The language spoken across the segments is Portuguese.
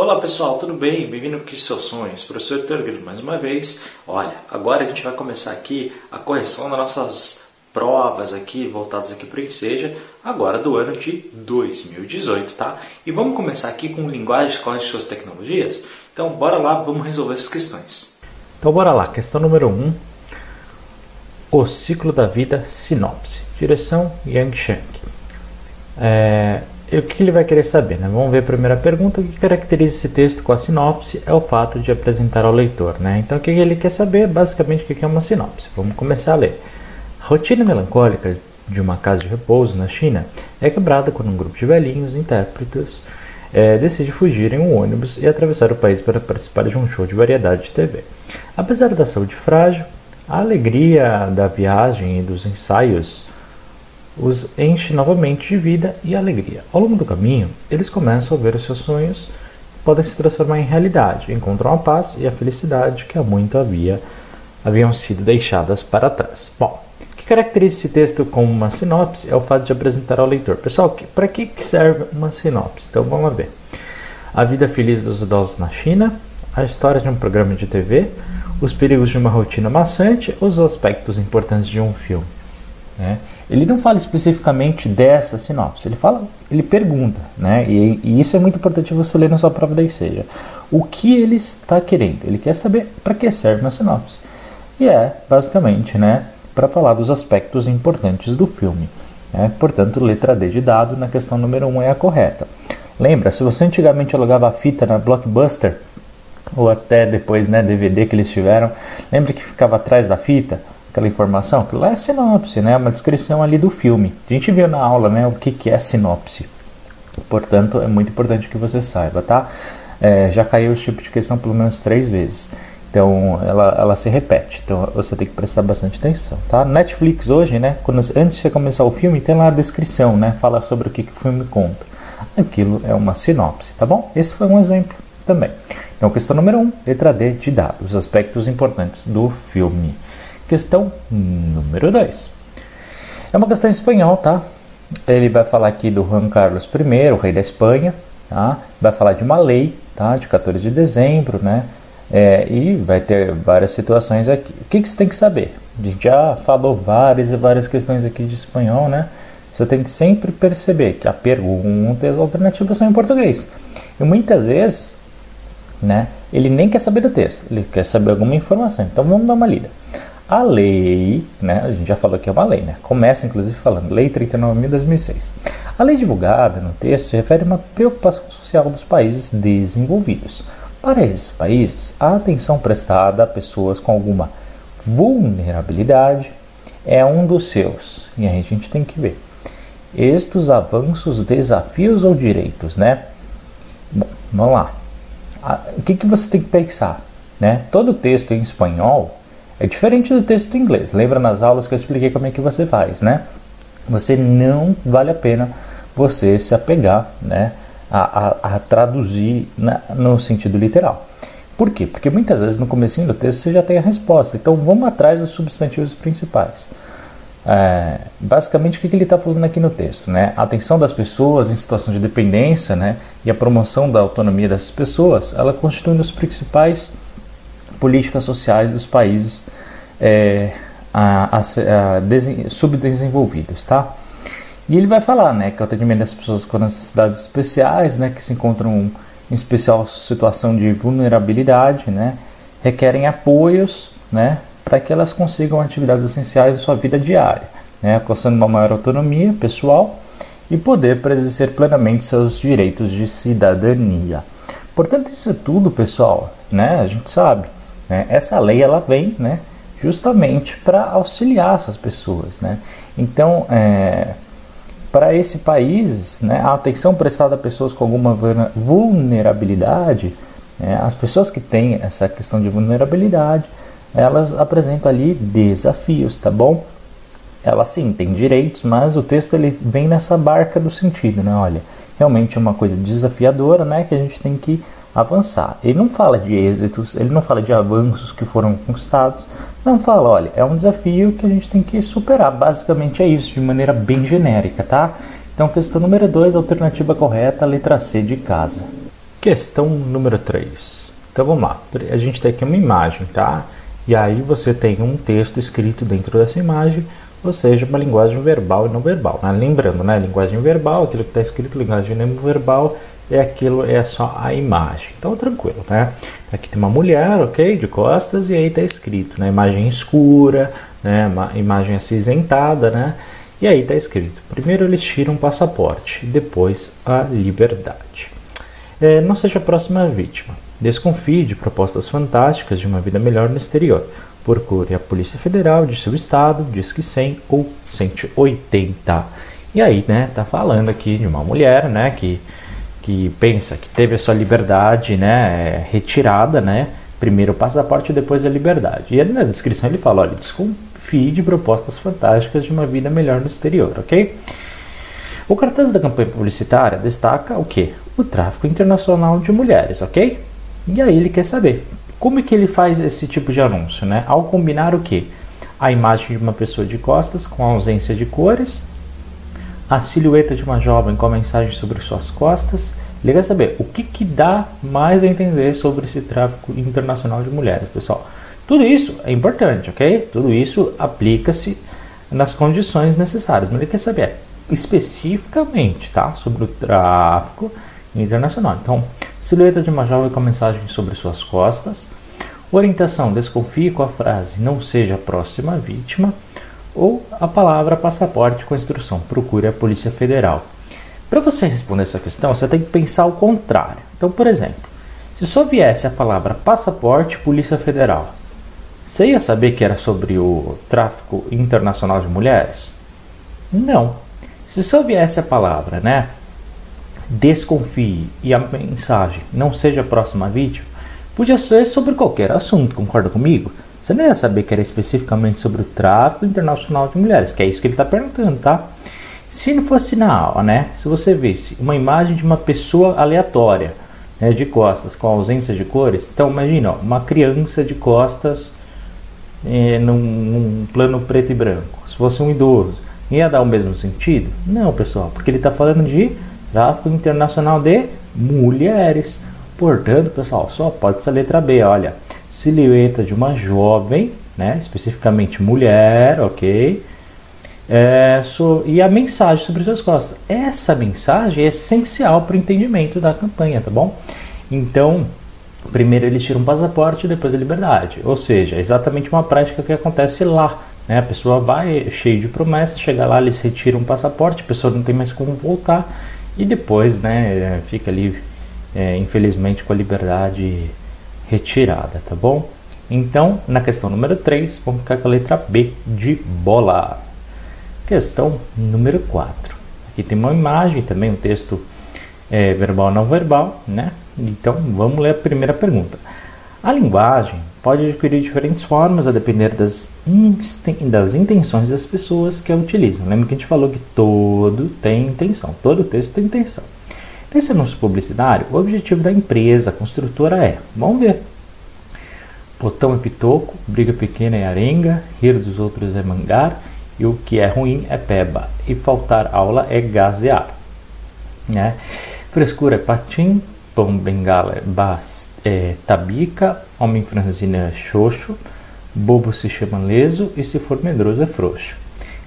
Olá pessoal, tudo bem? Bem-vindo aos seus sonhos, professor Turgel mais uma vez. Olha, agora a gente vai começar aqui a correção das nossas provas aqui, voltadas aqui para o seja, agora do ano de 2018, tá? E vamos começar aqui com linguagem escola de suas tecnologias? Então, bora lá, vamos resolver essas questões. Então, bora lá. Questão número 1. Um, o ciclo da vida, sinopse. Direção, Yang Sheng. É, e o que ele vai querer saber? Né? Vamos ver a primeira pergunta. O que caracteriza esse texto com a sinopse é o fato de apresentar ao leitor. Né? Então, o que ele quer saber? Basicamente, o que é uma sinopse. Vamos começar a ler. A rotina melancólica de uma casa de repouso na China é quebrada quando um grupo de velhinhos intérpretes é, decide fugir em um ônibus e atravessar o país para participar de um show de variedade de TV. Apesar da saúde frágil, a alegria da viagem e dos ensaios os enche novamente de vida e alegria. Ao longo do caminho, eles começam a ver os seus sonhos podem se transformar em realidade, encontram a paz e a felicidade que há muito havia haviam sido deixadas para trás. Bom, o que caracteriza esse texto como uma sinopse é o fato de apresentar ao leitor. Pessoal, para que serve uma sinopse? Então vamos ver. A vida feliz dos idosos na China, a história de um programa de TV, os perigos de uma rotina maçante, os aspectos importantes de um filme. Né? Ele não fala especificamente dessa sinopse, ele fala, ele pergunta, né? E, e isso é muito importante você ler na sua prova da seja o que ele está querendo. Ele quer saber para que serve uma sinopse. E é basicamente, né, para falar dos aspectos importantes do filme. Né? Portanto, letra D de dado na questão número 1 um é a correta. Lembra, se você antigamente alugava a fita na Blockbuster, ou até depois, né, DVD que eles tiveram, lembra que ficava atrás da fita? Aquela informação, aquilo lá é sinopse, né? Uma descrição ali do filme. A gente viu na aula, né? O que, que é sinopse. Portanto, é muito importante que você saiba, tá? É, já caiu esse tipo de questão pelo menos três vezes. Então, ela, ela se repete. Então, você tem que prestar bastante atenção, tá? Netflix hoje, né? Quando, antes de você começar o filme, tem lá a descrição, né? Fala sobre o que, que o filme conta. Aquilo é uma sinopse, tá bom? Esse foi um exemplo também. Então, questão número 1, um, letra D de dados, aspectos importantes do filme. Questão número 2. É uma questão em espanhol, tá? Ele vai falar aqui do Juan Carlos I, o rei da Espanha, tá? Vai falar de uma lei, tá? De 14 de dezembro, né? É, e vai ter várias situações aqui. O que, que você tem que saber? A gente já falou várias e várias questões aqui de espanhol, né? Você tem que sempre perceber que a pergunta e as alternativas são em português. E muitas vezes, né? Ele nem quer saber do texto, ele quer saber alguma informação. Então vamos dar uma lida. A lei, né, a gente já falou que é uma lei, né, começa inclusive falando, Lei 39.006. A lei divulgada no texto se refere a uma preocupação social dos países desenvolvidos. Para esses países, a atenção prestada a pessoas com alguma vulnerabilidade é um dos seus, e aí a gente tem que ver. Estes avanços, desafios ou direitos, né? Bom, vamos lá. O que, que você tem que pensar? Né? Todo texto em espanhol é diferente do texto em inglês. Lembra nas aulas que eu expliquei como é que você faz, né? Você não vale a pena você se apegar, né, a, a, a traduzir na, no sentido literal. Por quê? Porque muitas vezes no começo do texto você já tem a resposta. Então vamos atrás dos substantivos principais. É, basicamente o que, que ele está falando aqui no texto, né? A atenção das pessoas em situação de dependência, né, e a promoção da autonomia dessas pessoas, ela constitui um dos principais políticas sociais dos países é, a, a, a subdesenvolvidos, tá? E ele vai falar, né, que o atendimento das pessoas com necessidades especiais, né, que se encontram em especial situação de vulnerabilidade, né, requerem apoios, né, para que elas consigam atividades essenciais da sua vida diária, né, alcançando uma maior autonomia pessoal e poder exercer plenamente seus direitos de cidadania. Portanto, isso é tudo, pessoal, né, a gente sabe né? Essa lei ela vem né, justamente para auxiliar essas pessoas. Né? Então, é, para esse país, né, a atenção prestada a pessoas com alguma vulnerabilidade, né, as pessoas que têm essa questão de vulnerabilidade, elas apresentam ali desafios, tá bom? Elas sim têm direitos, mas o texto ele vem nessa barca do sentido, né? Olha, realmente é uma coisa desafiadora, né? Que a gente tem que avançar. Ele não fala de êxitos, ele não fala de avanços que foram conquistados, não fala, olha, é um desafio que a gente tem que superar. Basicamente é isso, de maneira bem genérica, tá? Então, questão número 2, alternativa correta, letra C de casa. Questão número 3. Então vamos lá. A gente tem aqui uma imagem, tá? E aí você tem um texto escrito dentro dessa imagem, ou seja, uma linguagem verbal e não verbal. Né? Lembrando, né? Linguagem verbal, aquilo que está escrito, linguagem não verbal é aquilo, é só a imagem. Então tranquilo, né? Aqui tem uma mulher, ok, de costas, e aí está escrito, né? Imagem escura, né? Uma imagem acinzentada, né? E aí está escrito: primeiro eles tiram o passaporte, depois a liberdade. É, não seja a próxima vítima. Desconfie de propostas fantásticas de uma vida melhor no exterior. Procure a Polícia Federal de seu estado, diz que 100 ou 180. E aí, né, tá falando aqui de uma mulher, né, que, que pensa que teve a sua liberdade, né, retirada, né, primeiro o passaporte depois a liberdade. E na descrição ele fala, olha, desconfie de propostas fantásticas de uma vida melhor no exterior, ok? O cartaz da campanha publicitária destaca o que? O tráfico internacional de mulheres, ok? E aí ele quer saber como é que ele faz esse tipo de anúncio, né? Ao combinar o que? A imagem de uma pessoa de costas com ausência de cores, a silhueta de uma jovem com a mensagem sobre suas costas. Ele quer saber o que, que dá mais a entender sobre esse tráfico internacional de mulheres, pessoal. Tudo isso é importante, ok? Tudo isso aplica-se nas condições necessárias. Mas ele quer saber especificamente, tá? Sobre o tráfico internacional. Então, silhueta de uma jovem com mensagem sobre suas costas. Orientação: desconfie com a frase não seja a próxima vítima. Ou a palavra passaporte com a instrução: procure a Polícia Federal. Para você responder essa questão, você tem que pensar o contrário. Então, por exemplo, se só viesse a palavra passaporte Polícia Federal, você ia saber que era sobre o tráfico internacional de mulheres? Não. Se só viesse a palavra, né? desconfie e a mensagem não seja a próxima vítima, podia ser sobre qualquer assunto, concorda comigo? Você não ia saber que era especificamente sobre o tráfico internacional de mulheres, que é isso que ele está perguntando, tá? Se não fosse na aula, né? Se você visse uma imagem de uma pessoa aleatória, né, de costas, com ausência de cores, então imagina, ó, uma criança de costas é, num, num plano preto e branco. Se fosse um idoso, ia dar o mesmo sentido? Não, pessoal, porque ele está falando de Tráfico internacional de mulheres. Portanto, pessoal, só pode ser a letra B. Olha, silhueta de uma jovem, né, especificamente mulher, ok? É, so, e a mensagem sobre suas costas. Essa mensagem é essencial para o entendimento da campanha, tá bom? Então, primeiro eles tiram um passaporte, depois a liberdade. Ou seja, é exatamente uma prática que acontece lá. Né? A pessoa vai cheio de promessas, chega lá, eles retiram um passaporte, a pessoa não tem mais como voltar e depois né, fica ali, é, infelizmente, com a liberdade retirada, tá bom? Então, na questão número 3, vamos ficar com a letra B de bola. Questão número 4. Aqui tem uma imagem, também um texto é, verbal não verbal, né? Então, vamos ler a primeira pergunta. A linguagem pode adquirir diferentes formas a depender das, das intenções das pessoas que a utilizam. Lembra que a gente falou que todo tem intenção, todo texto tem intenção. Nesse anúncio publicitário, o objetivo da empresa construtora é, vamos ver, botão é pitoco, briga pequena é arenga, rir dos outros é mangar, e o que é ruim é peba, e faltar aula é gasear. Né? Frescura é patim, pão bengala é basta é, tabica, homem franzino é xoxo, bobo se chama leso e se for medroso é frouxo.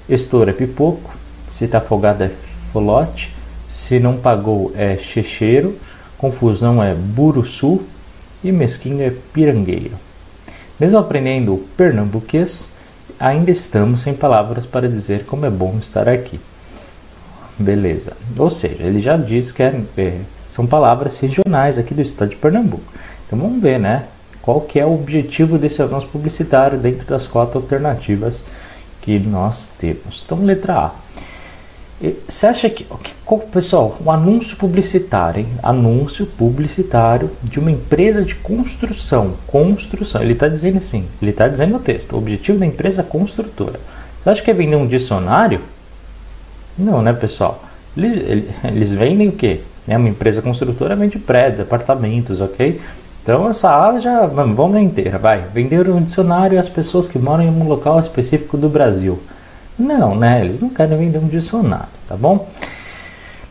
Estouro é pipoco, se tá afogado é folote, se não pagou é checheiro, confusão é buruçu e mesquinho é pirangueiro. Mesmo aprendendo pernambuquês, ainda estamos sem palavras para dizer como é bom estar aqui. Beleza. Ou seja, ele já diz que é, é são palavras regionais aqui do estado de Pernambuco. Então vamos ver, né? Qual que é o objetivo desse anúncio publicitário dentro das quatro alternativas que nós temos. Então, letra A. Você acha que, pessoal, um anúncio publicitário, hein? anúncio publicitário de uma empresa de construção, construção, ele está dizendo assim, ele está dizendo no texto, o objetivo da empresa é construtora. Você acha que é vender um dicionário? Não, né, pessoal? Eles, eles vendem o quê? Né? Uma empresa construtora vende prédios, apartamentos, ok? Então essa aula já vamos, vamos inteira, vai. Vender um dicionário às pessoas que moram em um local específico do Brasil. Não, né? Eles não querem vender um dicionário, tá bom?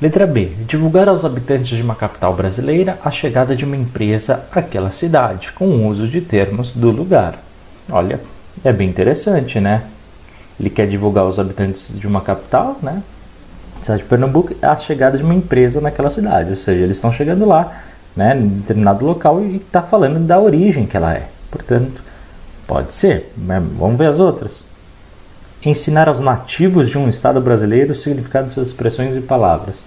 Letra B. Divulgar aos habitantes de uma capital brasileira a chegada de uma empresa àquela cidade, com o uso de termos do lugar. Olha, é bem interessante, né? Ele quer divulgar aos habitantes de uma capital, né? Cidade de Pernambuco, a chegada de uma empresa naquela cidade. Ou seja, eles estão chegando lá, né, em determinado local e está falando da origem que ela é. Portanto, pode ser. Né? Vamos ver as outras. Ensinar aos nativos de um estado brasileiro o significado de suas expressões e palavras,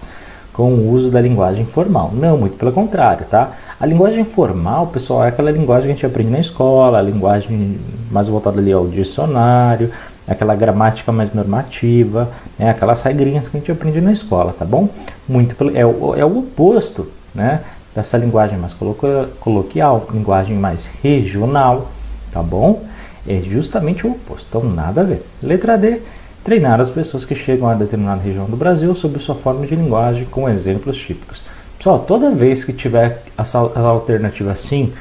com o uso da linguagem formal. Não, muito pelo contrário, tá? A linguagem formal, pessoal, é aquela linguagem que a gente aprende na escola, a linguagem mais voltada ali ao dicionário, aquela gramática mais normativa, né, aquelas regrinhas que a gente aprende na escola, tá bom? Muito pelo, é, o, é o oposto, né? Dessa linguagem mais coloquial, linguagem mais regional, tá bom? É justamente o oposto, então nada a ver. Letra D, treinar as pessoas que chegam a determinada região do Brasil sobre sua forma de linguagem com exemplos típicos. Pessoal, toda vez que tiver essa alternativa assim,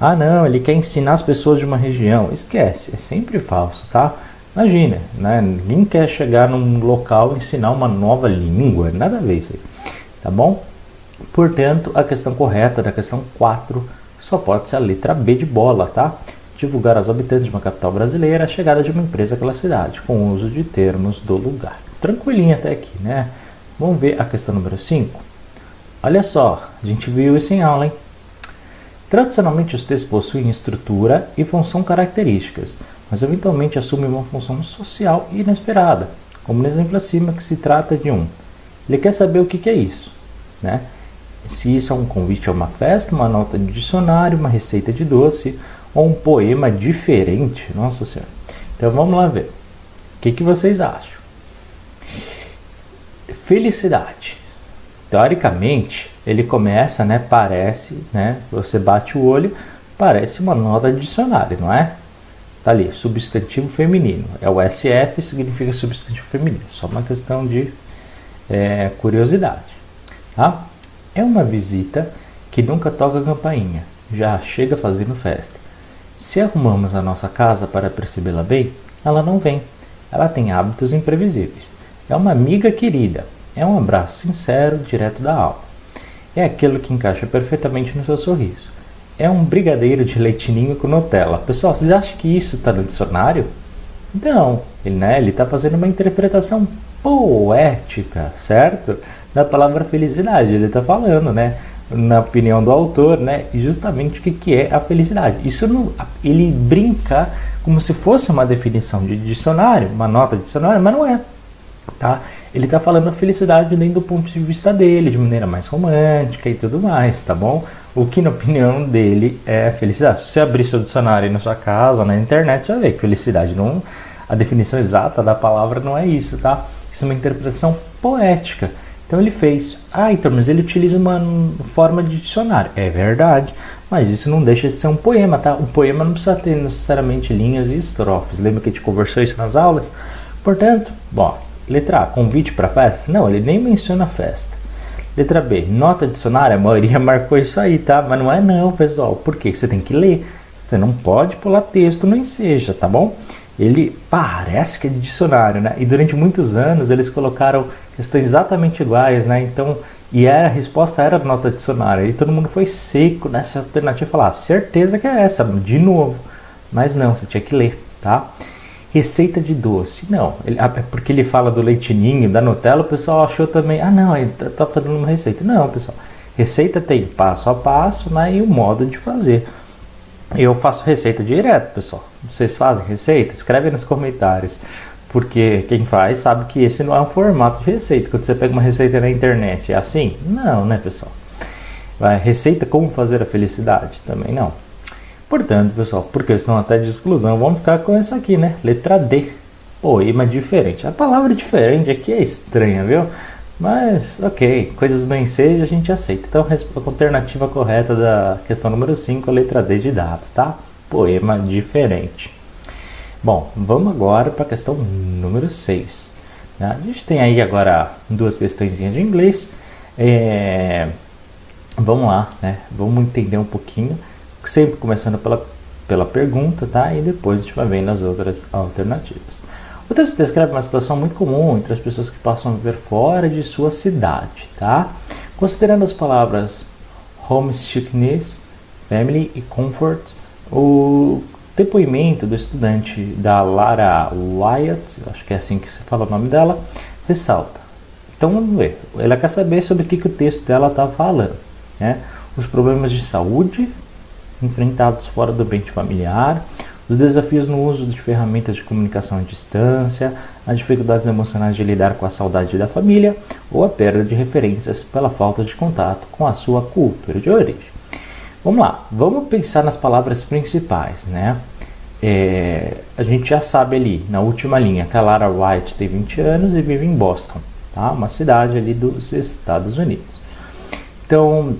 ah não, ele quer ensinar as pessoas de uma região, esquece, é sempre falso, tá? Imagina, né? Ninguém quer chegar num local e ensinar uma nova língua, nada a ver isso aí, tá bom? Portanto, a questão correta da questão 4 só pode ser a letra B de bola, tá? Divulgar aos habitantes de uma capital brasileira a chegada de uma empresa àquela cidade, com o uso de termos do lugar. Tranquilinho até aqui, né? Vamos ver a questão número 5. Olha só, a gente viu isso em aula, hein? Tradicionalmente, os textos possuem estrutura e função características, mas eventualmente assumem uma função social inesperada, como no exemplo acima, que se trata de um. Ele quer saber o que, que é isso, né? Se isso é um convite a uma festa, uma nota de dicionário, uma receita de doce ou um poema diferente. Nossa Senhora. Então vamos lá ver. O que, que vocês acham? Felicidade teoricamente, ele começa, né, parece, né, você bate o olho, parece uma nota de dicionário, não é? Tá ali, substantivo feminino. É o SF, significa substantivo feminino. Só uma questão de é, curiosidade. Tá? É uma visita que nunca toca campainha, já chega fazendo festa. Se arrumamos a nossa casa para percebê-la bem, ela não vem. Ela tem hábitos imprevisíveis. É uma amiga querida, é um abraço sincero, direto da alma. É aquilo que encaixa perfeitamente no seu sorriso. É um brigadeiro de leitinho com Nutella. Pessoal, vocês acham que isso está no dicionário? Não, ele né, está fazendo uma interpretação poética, certo? Da palavra felicidade. Ele está falando, né? Na opinião do autor, né? Justamente o que, que é a felicidade. Isso não, ele brinca como se fosse uma definição de dicionário, uma nota de dicionário, mas não é, tá? ele está falando a felicidade dentro do ponto de vista dele, de maneira mais romântica e tudo mais, tá bom? O que, na opinião dele, é felicidade. Se você abrir seu dicionário na sua casa, na internet, você vai ver que felicidade não. A definição exata da palavra não é isso, tá? Isso é uma interpretação poética. Então ele fez. Ah, então, mas ele utiliza uma forma de dicionário. É verdade, mas isso não deixa de ser um poema, tá? Um poema não precisa ter necessariamente linhas e estrofes. Lembra que a gente conversou isso nas aulas? Portanto, bom, Letra A, convite para festa? Não, ele nem menciona festa. Letra B, nota dicionária, a maioria marcou isso aí, tá? Mas não é não, pessoal. Por quê? Você tem que ler. Você não pode pular texto no enseja, tá bom? Ele parece que é de dicionário, né? E durante muitos anos eles colocaram questões exatamente iguais, né? Então, e a resposta era nota dicionária. E todo mundo foi seco nessa alternativa falar, ah, certeza que é essa, de novo. Mas não, você tinha que ler, tá? Receita de doce. Não, ele, é porque ele fala do leitinho, da Nutella, o pessoal achou também, ah não, ele tá, tá fazendo uma receita. Não, pessoal, receita tem passo a passo né, e o modo de fazer. Eu faço receita direto, pessoal. Vocês fazem receita? Escreve nos comentários. Porque quem faz sabe que esse não é um formato de receita. Quando você pega uma receita na internet, é assim? Não, né, pessoal? Vai, receita como fazer a felicidade? Também não. Portanto, pessoal, por questão até de exclusão, vamos ficar com isso aqui, né? Letra D. Poema diferente. A palavra diferente aqui é estranha, viu? Mas, ok, coisas do ensejo a gente aceita. Então, a alternativa correta da questão número 5 é a letra D de dado, tá? Poema diferente. Bom, vamos agora para a questão número 6. Né? A gente tem aí agora duas questões de inglês. É... Vamos lá, né? Vamos entender um pouquinho sempre começando pela, pela pergunta, tá? E depois a gente vai vendo as outras alternativas. O texto descreve uma situação muito comum entre as pessoas que passam a viver fora de sua cidade, tá? Considerando as palavras homesickness, family e comfort, o depoimento do estudante da Lara Wyatt, acho que é assim que se fala o nome dela, ressalta. Então vamos ver. Ela quer saber sobre o que, que o texto dela está falando. Né? Os problemas de saúde enfrentados fora do ambiente familiar, os desafios no uso de ferramentas de comunicação à distância, as dificuldades emocionais de lidar com a saudade da família ou a perda de referências pela falta de contato com a sua cultura de origem. Vamos lá, vamos pensar nas palavras principais, né? É, a gente já sabe ali, na última linha, que a Lara White tem 20 anos e vive em Boston, tá? uma cidade ali dos Estados Unidos. Então,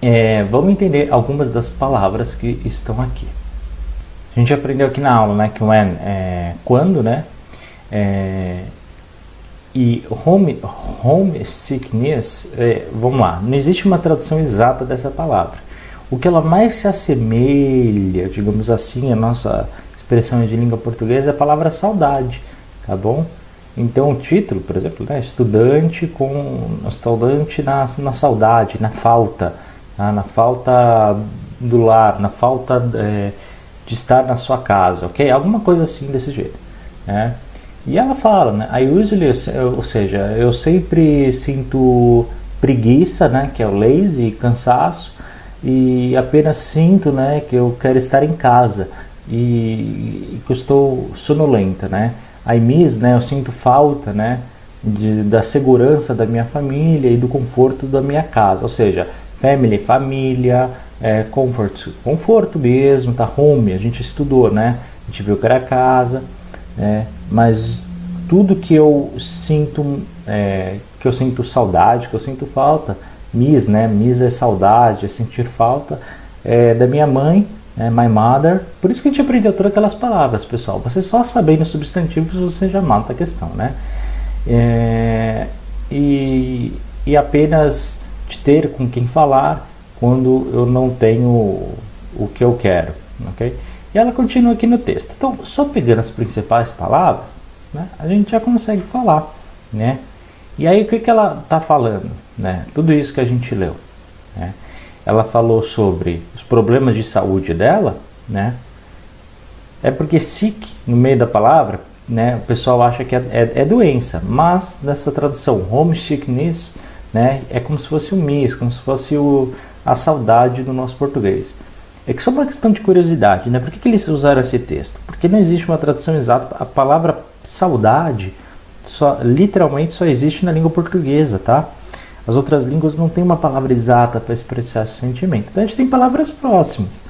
é, vamos entender algumas das palavras que estão aqui. A gente aprendeu aqui na aula, né, que when é quando, né, é, e home, homesickness, é, vamos lá, não existe uma tradução exata dessa palavra. O que ela mais se assemelha, digamos assim, a nossa expressão de língua portuguesa é a palavra saudade, tá bom? Então o título, por exemplo, né, estudante com estudante na, na saudade, na falta, tá? na falta do lar, na falta é, de estar na sua casa, ok? Alguma coisa assim desse jeito, né? E ela fala, né? I usually, ou seja, eu sempre sinto preguiça, né? Que é o lazy, cansaço, e apenas sinto, né? Que eu quero estar em casa e, e que eu estou sonolenta, né? I miss, né? Eu sinto falta, né? De, da segurança da minha família e do conforto da minha casa, ou seja, family, família, é, comfort, conforto mesmo, tá? Home, a gente estudou, né? A gente viu que era casa, né? Mas tudo que eu sinto, é, que eu sinto saudade, que eu sinto falta, miss, né? Miss é saudade, é sentir falta é, da minha mãe, né? my mother. Por isso que a gente aprendeu todas aquelas palavras, pessoal. Você só sabendo substantivos você já mata a questão, né? É, e, e apenas de ter com quem falar quando eu não tenho o que eu quero, ok? E ela continua aqui no texto. Então, só pegando as principais palavras, né, a gente já consegue falar, né? E aí, o que, que ela está falando? Né? Tudo isso que a gente leu. Né? Ela falou sobre os problemas de saúde dela, né? É porque sick, no meio da palavra, né, o pessoal acha que é, é, é doença, mas nessa tradução, homesickness, né, é como se fosse o miss, como se fosse o, a saudade do nosso português. É que só uma questão de curiosidade, né? Por que, que eles usaram esse texto? Porque não existe uma tradução exata. A palavra saudade só, literalmente só existe na língua portuguesa, tá? As outras línguas não têm uma palavra exata para expressar esse sentimento. Então a gente tem palavras próximas,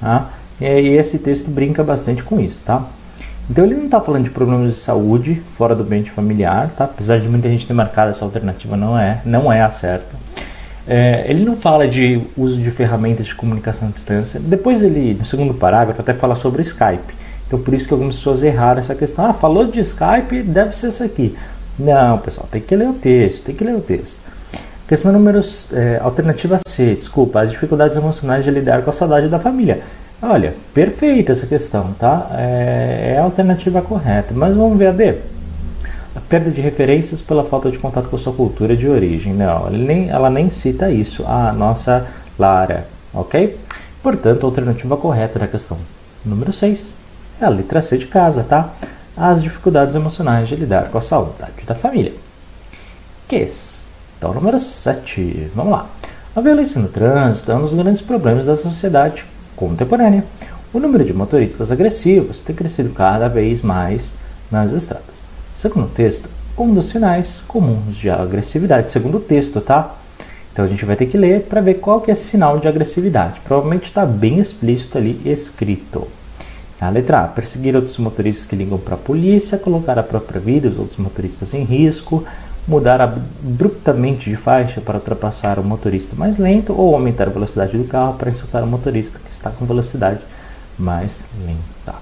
tá? E esse texto brinca bastante com isso, tá? Então ele não está falando de problemas de saúde fora do ambiente familiar, tá? Apesar de muita gente ter marcado essa alternativa, não é, não é a certa. É, ele não fala de uso de ferramentas de comunicação à distância. Depois ele, no segundo parágrafo, até fala sobre Skype. Então por isso que algumas pessoas erraram essa questão. Ah, falou de Skype, deve ser isso aqui. Não, pessoal, tem que ler o texto, tem que ler o texto. Questão número é, alternativa C, desculpa, as dificuldades emocionais de lidar com a saudade da família. Olha, perfeita essa questão, tá? É, é a alternativa correta. Mas vamos ver a D a perda de referências pela falta de contato com a sua cultura de origem. Não, ela nem, ela nem cita isso, a nossa Lara, ok? Portanto, a alternativa correta da questão número 6 é a letra C de casa, tá? As dificuldades emocionais de lidar com a saudade da família. Questão número 7. Vamos lá. A violência no trânsito é um dos grandes problemas da sociedade contemporânea. O número de motoristas agressivos tem crescido cada vez mais nas estradas. Segundo o texto, um dos sinais comuns de agressividade, segundo o texto, tá? Então a gente vai ter que ler para ver qual que é sinal de agressividade. Provavelmente está bem explícito ali escrito. A letra A, perseguir outros motoristas que ligam para a polícia, colocar a própria vida dos outros motoristas em risco, mudar abruptamente de faixa para ultrapassar o motorista mais lento ou aumentar a velocidade do carro para insultar o motorista que está com velocidade mais lenta.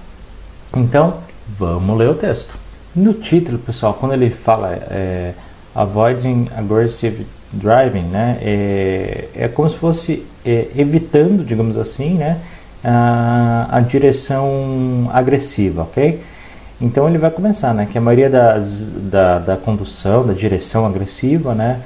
Então, vamos ler o texto. No título, pessoal, quando ele fala é, avoiding aggressive driving, né, é, é como se fosse é, evitando, digamos assim, né, a, a direção agressiva, ok? Então ele vai começar, né? Que a maioria das, da, da condução, da direção agressiva, né?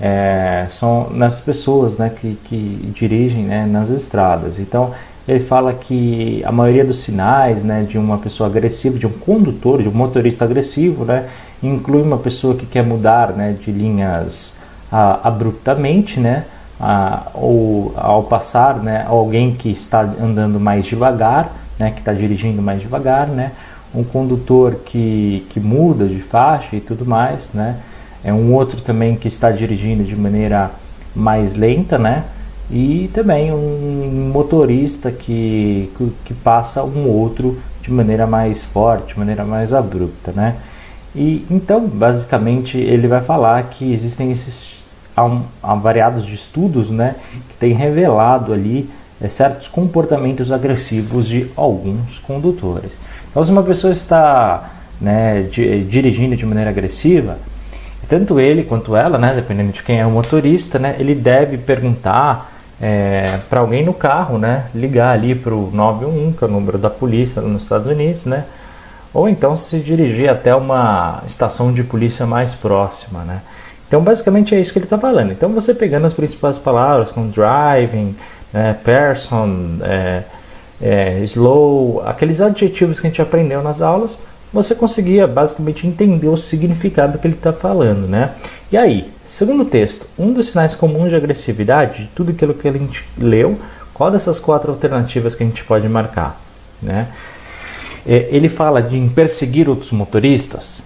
É, são nas pessoas, né? Que, que dirigem, né? Nas estradas. Então ele fala que a maioria dos sinais, né? De uma pessoa agressiva, de um condutor, de um motorista agressivo, né? Inclui uma pessoa que quer mudar, né? De linhas a, abruptamente, né? A, ou ao passar, né? Alguém que está andando mais devagar, né? Que está dirigindo mais devagar, né? um condutor que, que muda de faixa e tudo mais, né? É um outro também que está dirigindo de maneira mais lenta, né? E também um motorista que, que, que passa um outro de maneira mais forte, de maneira mais abrupta, né? E então, basicamente, ele vai falar que existem esses há, um, há variados de estudos, né, que têm revelado ali é, certos comportamentos agressivos de alguns condutores. Então, se uma pessoa está né, dirigindo de maneira agressiva, tanto ele quanto ela, né, dependendo de quem é o motorista, né, ele deve perguntar é, para alguém no carro, né, ligar ali para o 911, que é o número da polícia nos Estados Unidos, né, ou então se dirigir até uma estação de polícia mais próxima, né. Então, basicamente é isso que ele está falando. Então, você pegando as principais palavras como driving, né, person, é, é, slow, aqueles adjetivos que a gente aprendeu nas aulas, você conseguia basicamente entender o significado que ele está falando, né? E aí, segundo o texto, um dos sinais comuns de agressividade, de tudo aquilo que a gente leu, qual dessas quatro alternativas que a gente pode marcar, né? É, ele fala de perseguir outros motoristas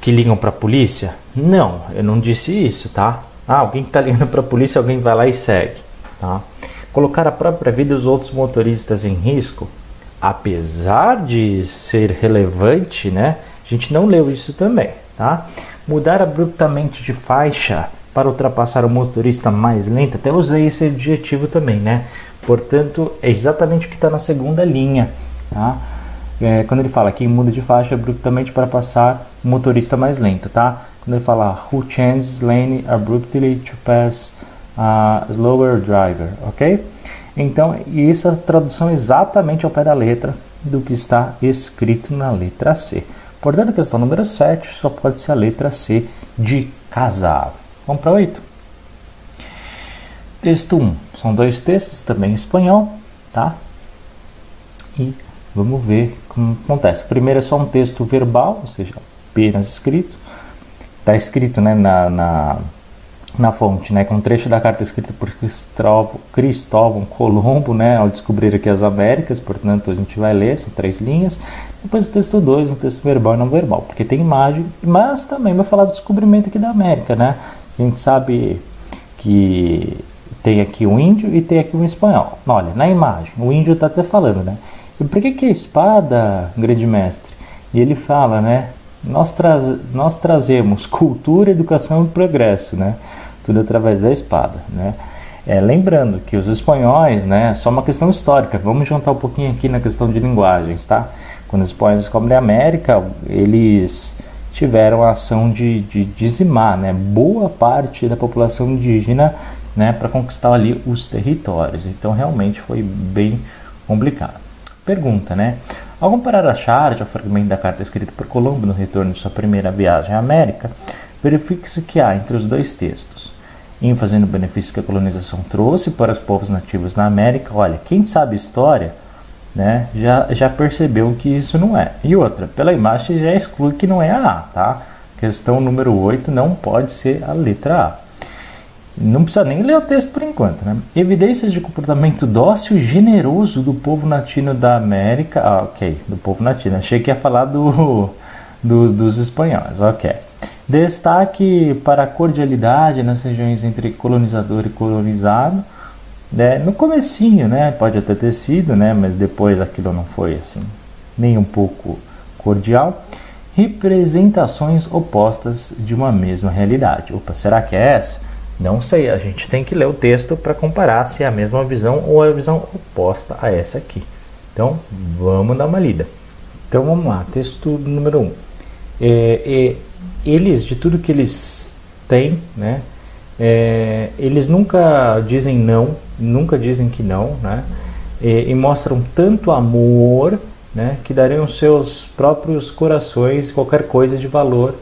que ligam para a polícia? Não, eu não disse isso, tá? Ah, alguém que está ligando para a polícia, alguém vai lá e segue, tá? colocar a própria vida dos outros motoristas em risco, apesar de ser relevante, né? A gente não leu isso também, tá? Mudar abruptamente de faixa para ultrapassar o motorista mais lento, até usei esse adjetivo também, né? Portanto, é exatamente o que está na segunda linha, tá? É, quando ele fala que muda de faixa abruptamente para passar o motorista mais lento, tá? Quando ele fala who changes lane abruptly to pass a slower driver, ok? Então, isso é a tradução exatamente ao pé da letra do que está escrito na letra C. Portanto, a questão número 7 só pode ser a letra C de casar. Vamos para 8? Texto 1. São dois textos, também em espanhol, tá? E vamos ver como acontece. Primeiro é só um texto verbal, ou seja, apenas escrito. Está escrito né, na, na na fonte, né, com um trecho da carta escrita por Cristóvão Colombo, né, ao descobrir aqui as Américas, portanto a gente vai ler, são três linhas. Depois o texto 2, um texto verbal e não verbal, porque tem imagem, mas também vai falar do descobrimento aqui da América, né. A gente sabe que tem aqui um índio e tem aqui um espanhol. Olha, na imagem, o índio está até falando, né, por que que a espada, grande mestre? E ele fala, né, nós, tra nós trazemos cultura, educação e progresso, né? tudo através da espada, né? É, lembrando que os espanhóis, né, só uma questão histórica. Vamos juntar um pouquinho aqui na questão de linguagens, tá? Quando os espanhóis descobrem a América, eles tiveram a ação de, de dizimar, né, boa parte da população indígena, né, para conquistar ali os territórios. Então, realmente foi bem complicado. Pergunta, né? Ao comparar a charge ao fragmento da carta escrita por Colombo no retorno de sua primeira viagem à América, verifique-se que há entre os dois textos ênfase no benefício que a colonização trouxe para os povos nativos na América. Olha, quem sabe história né, já, já percebeu que isso não é. E outra, pela imagem já exclui que não é a A, tá? Questão número 8 não pode ser a letra A. Não precisa nem ler o texto por enquanto, né? Evidências de comportamento dócil e generoso do povo nativo da América. Ah, ok, do povo nativo. Achei que ia falar do, do dos espanhóis, ok. Destaque para a cordialidade nas regiões entre colonizador e colonizado. Né? No comecinho, né? Pode até ter sido, né? Mas depois aquilo não foi assim nem um pouco cordial. Representações opostas de uma mesma realidade. Opa, será que é essa? Não sei, a gente tem que ler o texto para comparar se é a mesma visão ou a visão oposta a essa aqui. Então, vamos dar uma lida. Então, vamos lá, texto número 1. Um. É, é, eles, de tudo que eles têm, né, é, eles nunca dizem não, nunca dizem que não, né, e, e mostram tanto amor né, que dariam seus próprios corações qualquer coisa de valor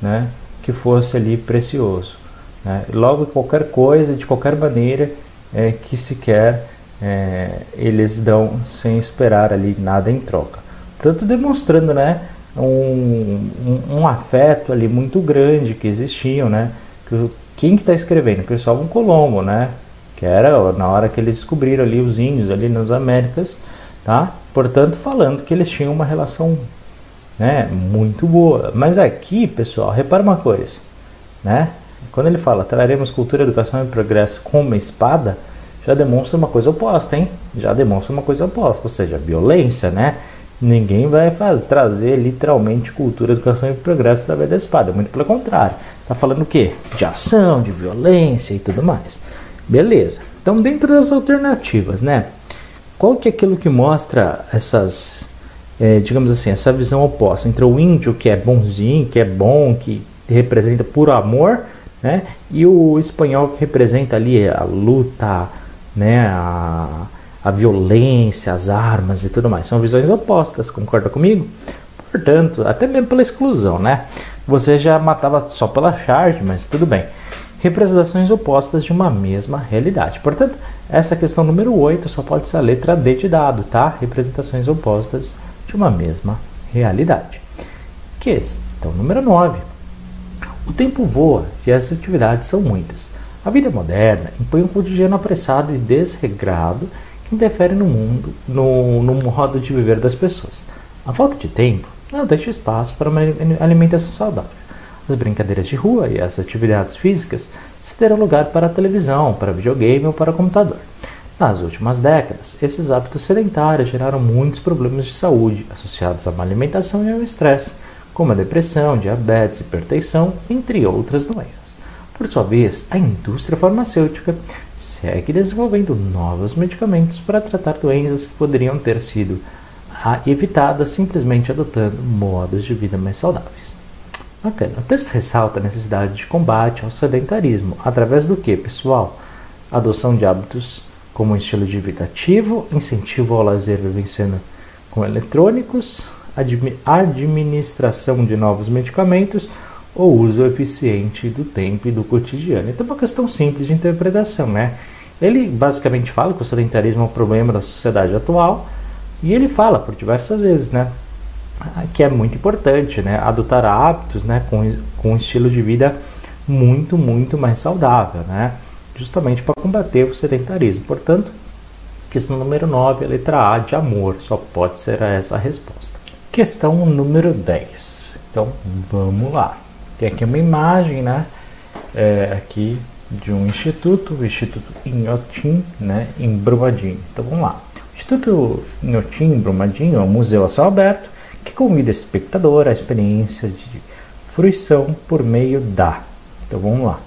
né, que fosse ali precioso. Né? Logo, qualquer coisa, de qualquer maneira é, que se quer, é, eles dão sem esperar ali nada em troca. Portanto, demonstrando né, um, um, um afeto ali muito grande que existiam, né? Que, quem que está escrevendo? Cristóvão Colombo, né? Que era na hora que eles descobriram ali os índios ali nas Américas, tá? Portanto, falando que eles tinham uma relação, né? Muito boa. Mas aqui, pessoal, repara uma coisa, né? Quando ele fala traremos cultura, educação e progresso com uma espada, já demonstra uma coisa oposta, hein? Já demonstra uma coisa oposta, ou seja, violência, né? Ninguém vai fazer, trazer literalmente cultura, educação e progresso através da espada. Muito pelo contrário. Está falando o quê? De ação, de violência e tudo mais. Beleza. Então, dentro das alternativas, né? Qual que é aquilo que mostra essas, é, digamos assim, essa visão oposta entre o índio que é bonzinho, que é bom, que representa puro amor, né? E o espanhol que representa ali a luta, né? A, a violência, as armas e tudo mais. São visões opostas, concorda comigo? Portanto, até mesmo pela exclusão, né? Você já matava só pela charge, mas tudo bem. Representações opostas de uma mesma realidade. Portanto, essa questão número 8 só pode ser a letra D de dado, tá? Representações opostas de uma mesma realidade. Questão número 9. O tempo voa e as atividades são muitas. A vida moderna impõe um cotidiano apressado e desregrado interfere no mundo, no, no modo de viver das pessoas. A falta de tempo não deixa espaço para uma alimentação saudável. As brincadeiras de rua e as atividades físicas se deram lugar para a televisão, para videogame ou para computador. Nas últimas décadas, esses hábitos sedentários geraram muitos problemas de saúde associados à má alimentação e ao estresse, como a depressão, diabetes, hipertensão, entre outras doenças. Por sua vez, a indústria farmacêutica segue desenvolvendo novos medicamentos para tratar doenças que poderiam ter sido ah, evitadas simplesmente adotando modos de vida mais saudáveis. Bacana. O texto ressalta a necessidade de combate ao sedentarismo através do que, pessoal? Adoção de hábitos como estilo de vida ativo, incentivo ao lazer vivenciando com eletrônicos, administração de novos medicamentos, o uso eficiente do tempo e do cotidiano. Então, é uma questão simples de interpretação, né? Ele basicamente fala que o sedentarismo é um problema da sociedade atual e ele fala por diversas vezes, né? Que é muito importante, né? Adotar hábitos, né? Com, com um estilo de vida muito, muito mais saudável, né? Justamente para combater o sedentarismo. Portanto, questão número 9, a letra A de amor, só pode ser essa a resposta. Questão número 10. Então, vamos lá. Tem aqui uma imagem, né? É, aqui de um instituto, o Instituto Inhotim, né? Em Brumadinho. Então vamos lá. O Instituto Inhotim, em Brumadinho, é um museu a céu aberto que convida o espectador à experiência de fruição por meio da. Então vamos lá.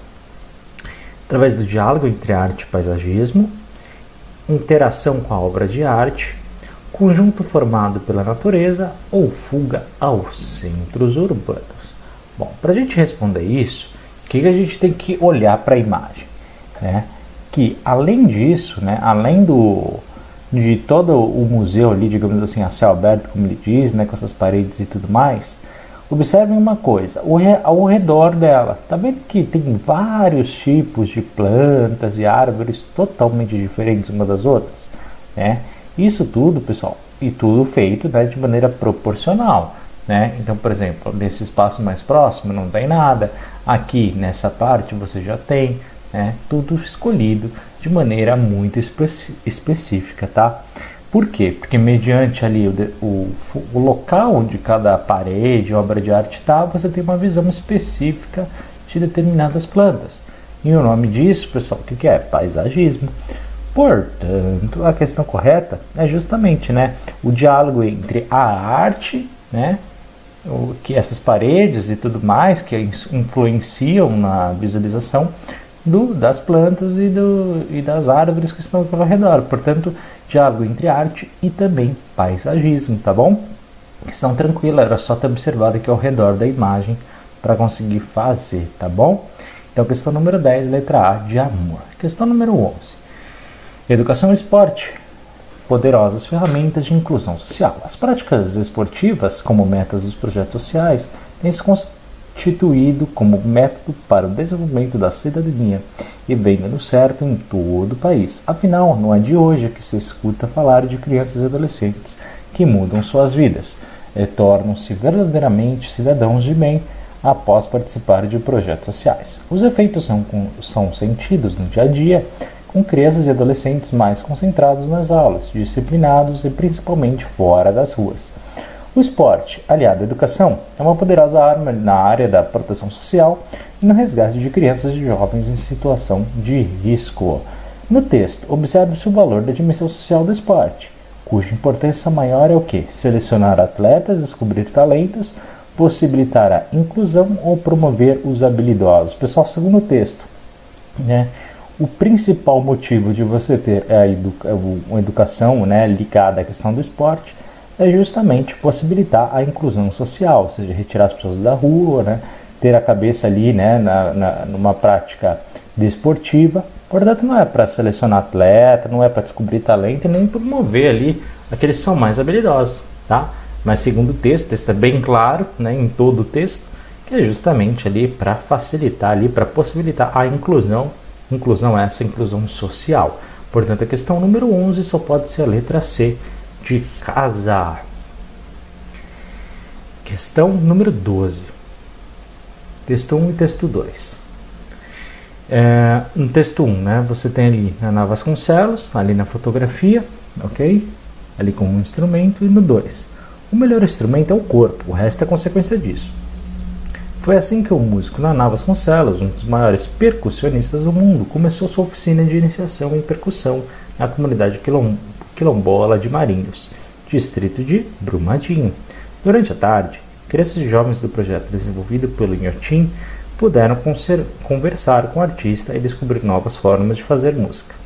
Através do diálogo entre arte e paisagismo, interação com a obra de arte, conjunto formado pela natureza ou fuga aos centros urbanos. Bom, para a gente responder isso, o que, que a gente tem que olhar para a imagem? Né? Que além disso, né, além do, de todo o museu ali, digamos assim, a céu aberto, como ele diz, né, com essas paredes e tudo mais, observem uma coisa, ao redor dela, tá vendo que tem vários tipos de plantas e árvores totalmente diferentes umas das outras, né? Isso tudo, pessoal, e tudo feito né, de maneira proporcional. Né? Então, por exemplo, nesse espaço mais próximo não tem nada, aqui nessa parte você já tem, né? tudo escolhido de maneira muito específica, tá? Por quê? Porque mediante ali o, o, o local onde cada parede, obra de arte está, você tem uma visão específica de determinadas plantas. E o nome disso, pessoal, o que, que é? Paisagismo. Portanto, a questão correta é justamente né, o diálogo entre a arte né, o, que essas paredes e tudo mais que influenciam na visualização do, das plantas e, do, e das árvores que estão ao redor. Portanto, diálogo entre arte e também paisagismo, tá bom? Questão tranquila, era só ter observado aqui ao redor da imagem para conseguir fazer, tá bom? Então, questão número 10, letra A, de amor. Questão número 11. Educação e esporte. poderosas ferramentas de inclusão social. As práticas esportivas, como metas dos projetos sociais, têm se constituído como método para o desenvolvimento da cidadania e vem dando certo em todo o país. Afinal, não é de hoje que se escuta falar de crianças e adolescentes que mudam suas vidas e tornam-se verdadeiramente cidadãos de bem após participar de projetos sociais. Os efeitos são, são sentidos no dia a dia com crianças e adolescentes mais concentrados nas aulas, disciplinados e principalmente fora das ruas. O esporte, aliado à educação, é uma poderosa arma na área da proteção social e no resgate de crianças e jovens em situação de risco. No texto, observe-se o valor da dimensão social do esporte, cuja importância maior é o que? Selecionar atletas, descobrir talentos, possibilitar a inclusão ou promover os habilidosos. Pessoal, segundo o texto, né? O principal motivo de você ter a educa uma educação né, ligada à questão do esporte é justamente possibilitar a inclusão social, ou seja, retirar as pessoas da rua, né, ter a cabeça ali né, na, na, numa prática desportiva. Portanto, não é para selecionar atleta, não é para descobrir talento e nem promover ali aqueles que são mais habilidosos, tá? Mas segundo o texto, o texto é bem claro, né, em todo o texto, que é justamente ali para facilitar ali, para possibilitar a inclusão Inclusão essa, inclusão social. Portanto, a questão número 11 só pode ser a letra C de casa. Questão número 12. Texto 1 e texto 2. É, no texto 1, né, você tem ali Ana Vasconcelos, ali na fotografia, ok? Ali como um instrumento. E no 2, o melhor instrumento é o corpo, o resto é consequência disso. Foi assim que o músico Naná Vasconcelos, um dos maiores percussionistas do mundo, começou sua oficina de iniciação em percussão na comunidade quilombola de Marinhos, distrito de Brumadinho. Durante a tarde, crianças e jovens do projeto desenvolvido pelo Inhotim puderam conversar com o artista e descobrir novas formas de fazer música.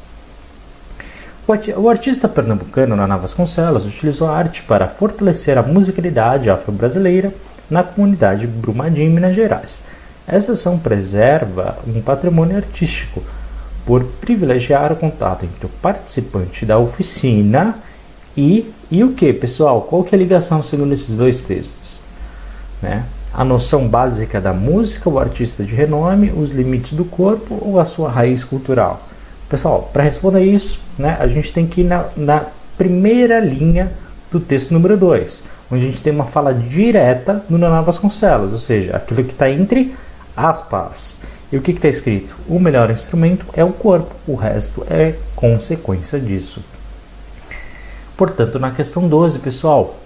O artista pernambucano Naná Vasconcelos utilizou a arte para fortalecer a musicalidade afro-brasileira na comunidade Brumadinho, em Minas Gerais. Essa ação preserva um patrimônio artístico por privilegiar o contato entre o participante da oficina e, e o que, pessoal? Qual que é a ligação segundo esses dois textos? Né? A noção básica da música, o artista de renome, os limites do corpo ou a sua raiz cultural? Pessoal, para responder isso, né, a gente tem que ir na, na primeira linha do texto número 2 onde a gente tem uma fala direta do Naná Vasconcelos, ou seja, aquilo que está entre aspas. E o que está escrito? O melhor instrumento é o corpo, o resto é consequência disso. Portanto, na questão 12, pessoal,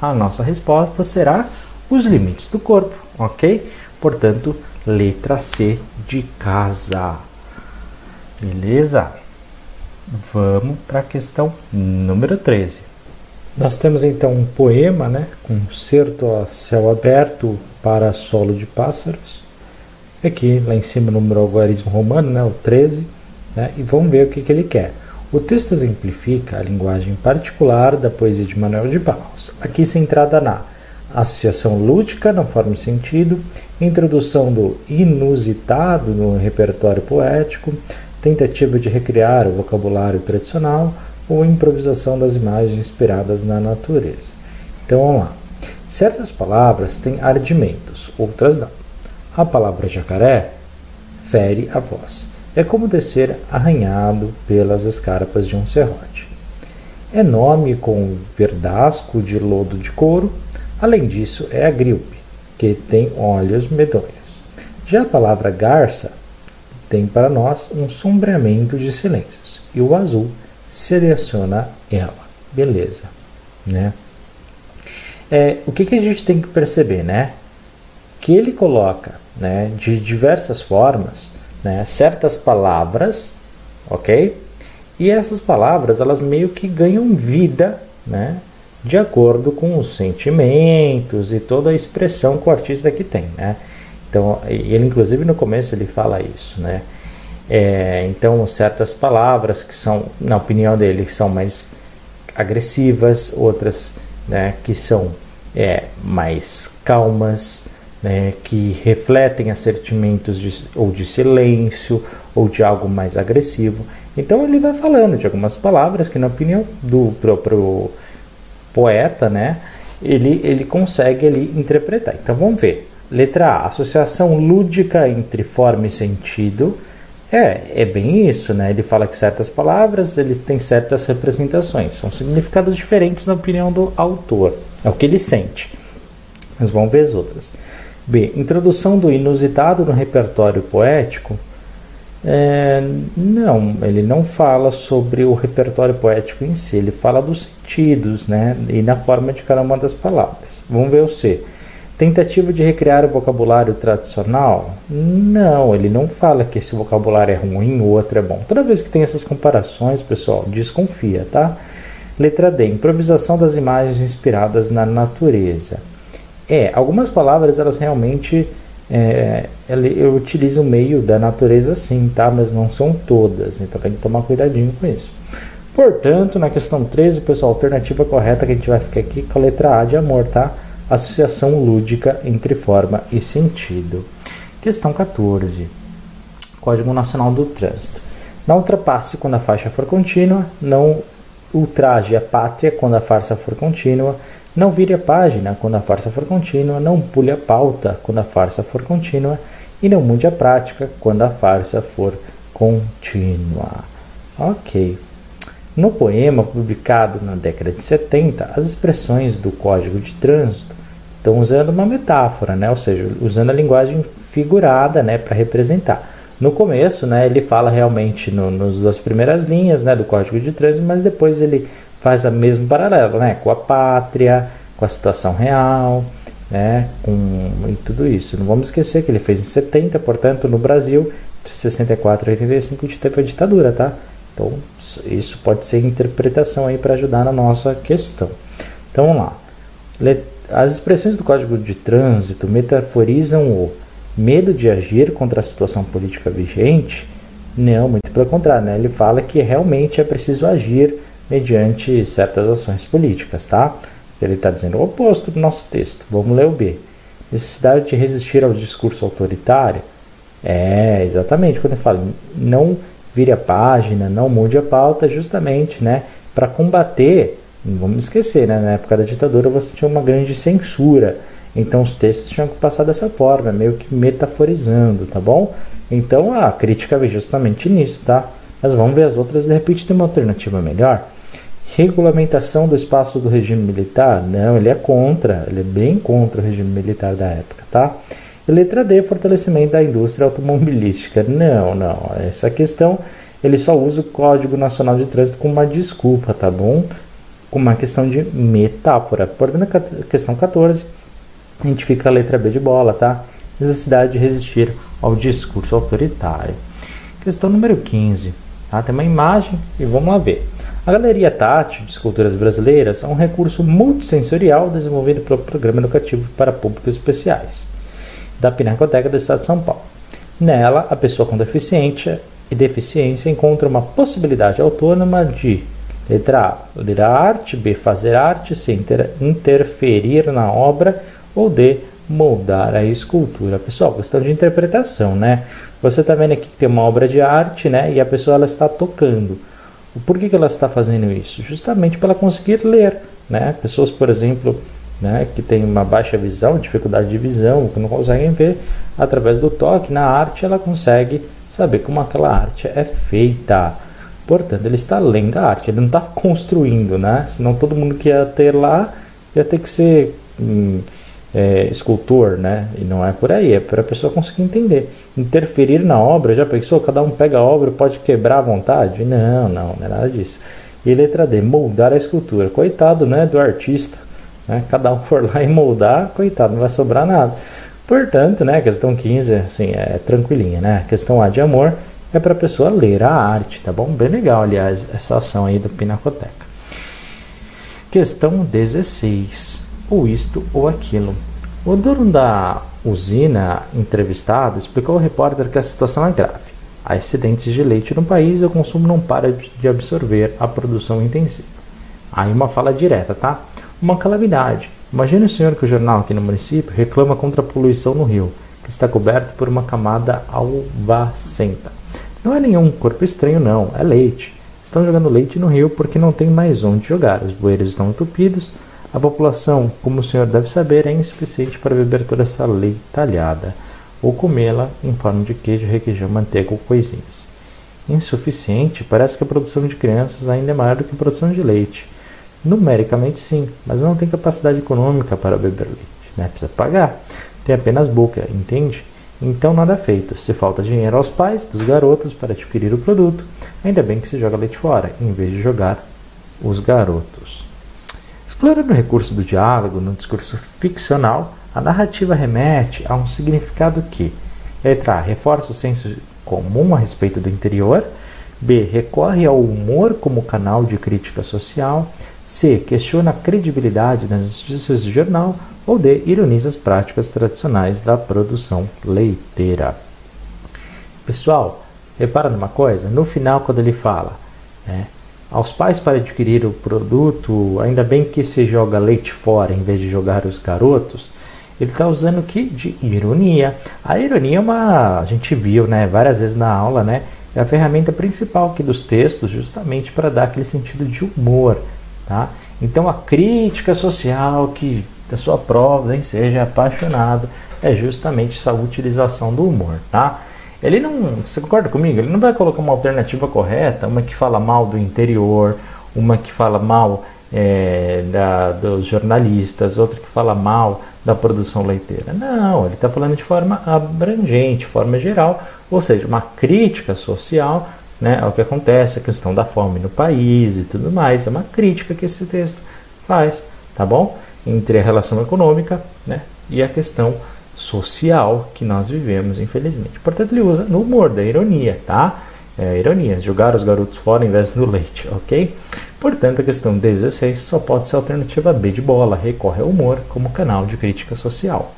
a nossa resposta será os limites do corpo, ok? Portanto, letra C de casa. Beleza? Vamos para a questão número 13. Nós temos então um poema, né, com um certo a céu aberto para solo de pássaros. Aqui, lá em cima, no algarismo romano, né, o 13, né, e vamos ver o que, que ele quer. O texto exemplifica a linguagem particular da poesia de Manuel de Barros, aqui centrada na associação lúdica na forma e sentido, introdução do inusitado no repertório poético, tentativa de recriar o vocabulário tradicional, ou improvisação das imagens inspiradas na natureza. Então vamos lá. Certas palavras têm ardimentos, outras não. A palavra jacaré fere a voz. É como descer arranhado pelas escarpas de um serrote. É nome com verdasco de lodo de couro. Além disso, é a gríope, que tem olhos medonhos. Já a palavra garça tem para nós um sombreamento de silêncios, e o azul seleciona ela. Beleza, né? É, o que, que a gente tem que perceber, né? Que ele coloca, né, de diversas formas, né, certas palavras, ok? E essas palavras elas meio que ganham vida, né, de acordo com os sentimentos e toda a expressão que o artista aqui tem, né? Então, ele inclusive no começo ele fala isso, né? É, então, certas palavras que são, na opinião dele, são mais agressivas, outras né, que são é, mais calmas, né, que refletem sentimentos de, ou de silêncio ou de algo mais agressivo. Então ele vai falando de algumas palavras que, na opinião do próprio poeta, né, ele, ele consegue ali interpretar. Então vamos ver. Letra A, associação lúdica entre forma e sentido. É, é bem isso, né? Ele fala que certas palavras eles têm certas representações, são significados diferentes na opinião do autor. É o que ele sente. Mas vamos ver as outras. B. Introdução do inusitado no repertório poético. É, não, ele não fala sobre o repertório poético em si, ele fala dos sentidos né, e na forma de cada uma das palavras. Vamos ver o C. Tentativa de recriar o vocabulário tradicional? Não, ele não fala que esse vocabulário é ruim ou outro é bom. Toda vez que tem essas comparações, pessoal, desconfia, tá? Letra D. Improvisação das imagens inspiradas na natureza. É, algumas palavras elas realmente é, eu utilizo o meio da natureza sim, tá? Mas não são todas, então tem que tomar cuidadinho com isso. Portanto, na questão 13, pessoal, a alternativa correta que a gente vai ficar aqui com a letra A de amor, tá? Associação lúdica entre forma e sentido. Questão 14. Código Nacional do Trânsito. Não ultrapasse quando a faixa for contínua, não ultraje a pátria quando a farsa for contínua, não vire a página quando a farsa for contínua, não pule a pauta quando a farsa for contínua e não mude a prática quando a farsa for contínua. Ok. No poema publicado na década de 70, as expressões do Código de Trânsito estão usando uma metáfora, né? ou seja, usando a linguagem figurada né, para representar. No começo, né, ele fala realmente no, nas primeiras linhas né, do Código de Trânsito, mas depois ele faz o mesmo paralelo, né? Com a pátria, com a situação real, né? Com e tudo isso. Não vamos esquecer que ele fez em 70, portanto, no Brasil, de 64 a 85 teve a ditadura, tá? Então, isso pode ser interpretação aí para ajudar na nossa questão. Então, vamos lá. As expressões do Código de Trânsito metaforizam o medo de agir contra a situação política vigente? Não, muito pelo contrário, né? Ele fala que realmente é preciso agir mediante certas ações políticas, tá? Ele está dizendo o oposto do nosso texto. Vamos ler o B. Necessidade de resistir ao discurso autoritário? É, exatamente. Quando ele fala não vire a página, não mude a pauta, justamente, né? Para combater, não vamos esquecer, né? Na época da ditadura você tinha uma grande censura. Então os textos tinham que passar dessa forma, meio que metaforizando, tá bom? Então a crítica vem justamente nisso, tá? Mas vamos ver as outras, de repente tem uma alternativa melhor. Regulamentação do espaço do regime militar? Não, ele é contra, ele é bem contra o regime militar da época, tá? E letra D, fortalecimento da indústria automobilística. Não, não, essa questão ele só usa o Código Nacional de Trânsito como uma desculpa, tá bom? Como uma questão de metáfora. Portanto, na questão 14, a gente fica a letra B de bola, tá? Necessidade de resistir ao discurso autoritário. Questão número 15. Tá? Tem uma imagem e vamos lá ver. A Galeria Tátil de Esculturas Brasileiras é um recurso multissensorial desenvolvido pelo Programa Educativo para Públicos Especiais da Pinacoteca do Estado de São Paulo. Nela, a pessoa com deficiência e deficiência encontra uma possibilidade autônoma de letra A, ler a arte, B, fazer arte, C, inter interferir na obra ou D, moldar a escultura. Pessoal, questão de interpretação, né? Você está vendo aqui que tem uma obra de arte, né? E a pessoa ela está tocando. Por que, que ela está fazendo isso? Justamente para ela conseguir ler. Né? Pessoas, por exemplo, né, que têm uma baixa visão, dificuldade de visão, que não conseguem ver, através do toque na arte, ela consegue saber como aquela arte é feita. Portanto, ele está lendo a arte, ele não está construindo, né? Senão todo mundo que ia ter lá ia ter que ser. Hum, é, escultor, né? E não é por aí, é para a pessoa conseguir entender. Interferir na obra, já pensou? Cada um pega a obra pode quebrar à vontade? Não, não, não é nada disso. E letra D, moldar a escultura. Coitado, né, do artista. Né? Cada um for lá e moldar, coitado, não vai sobrar nada. Portanto, né, questão 15, assim, é tranquilinha, né? questão A de amor é para a pessoa ler a arte, tá bom? Bem legal, aliás, essa ação aí do Pinacoteca. Questão 16 ou isto ou aquilo. O dono da usina entrevistado explicou ao repórter que a situação é grave. Há excedentes de leite no país e o consumo não para de absorver a produção intensiva. Aí uma fala direta, tá? Uma calamidade. Imagine o senhor que o jornal aqui no município reclama contra a poluição no rio, que está coberto por uma camada alvacenta. Não é nenhum corpo estranho, não, é leite. Estão jogando leite no rio porque não tem mais onde jogar. Os bueiros estão entupidos. A população, como o senhor deve saber, é insuficiente para beber toda essa leite talhada ou comê-la em forma de queijo, requeijão, manteiga ou coisinhas. Insuficiente? Parece que a produção de crianças ainda é maior do que a produção de leite. Numericamente sim, mas não tem capacidade econômica para beber leite. Né? Precisa pagar. Tem apenas boca, entende? Então nada feito. Se falta dinheiro aos pais dos garotos para adquirir o produto, ainda bem que se joga leite fora, em vez de jogar os garotos. Explorando o recurso do diálogo no discurso ficcional, a narrativa remete a um significado que, letra A, reforça o senso comum a respeito do interior, B, recorre ao humor como canal de crítica social, C. Questiona a credibilidade das notícias de jornal. Ou D. Ironiza as práticas tradicionais da produção leiteira. Pessoal, repara numa coisa: no final, quando ele fala né, aos pais para adquirir o produto, ainda bem que se joga leite fora em vez de jogar os garotos, ele está usando que? De ironia. A ironia é uma. A gente viu né, várias vezes na aula, né? É a ferramenta principal aqui dos textos, justamente para dar aquele sentido de humor. Tá? Então a crítica social que da sua prova nem seja apaixonado é justamente essa utilização do humor. Tá? Ele não, você concorda comigo? Ele não vai colocar uma alternativa correta, uma que fala mal do interior, uma que fala mal é, da, dos jornalistas, outra que fala mal da produção leiteira. Não, ele está falando de forma abrangente, forma geral, ou seja, uma crítica social né, ao que acontece, a questão da fome no país e tudo mais. É uma crítica que esse texto faz, tá bom? Entre a relação econômica né, e a questão social que nós vivemos, infelizmente. Portanto, ele usa no humor, da ironia, tá? É, ironia, jogar os garotos fora em vez do leite, ok? Portanto, a questão 16 só pode ser alternativa B de bola, recorre ao humor como canal de crítica social.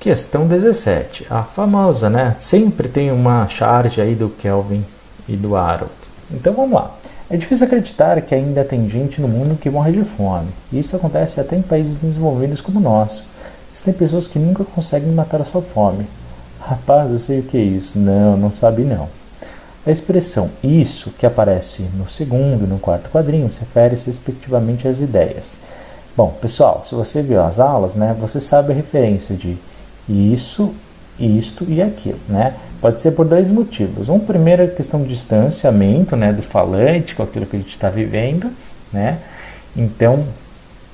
Questão 17. A famosa, né? Sempre tem uma charge aí do Kelvin e do Harold. Então vamos lá. É difícil acreditar que ainda tem gente no mundo que morre de fome. Isso acontece até em países desenvolvidos como o nosso. Existem pessoas que nunca conseguem matar a sua fome. Rapaz, eu sei o que é isso. Não, não sabe não. A expressão isso, que aparece no segundo e no quarto quadrinho, se refere-se respectivamente às ideias. Bom, pessoal, se você viu as aulas, né, você sabe a referência de isso, isto e aquilo, né? Pode ser por dois motivos. Um primeiro é questão de distanciamento, né, do falante com aquilo que a gente está vivendo, né? Então,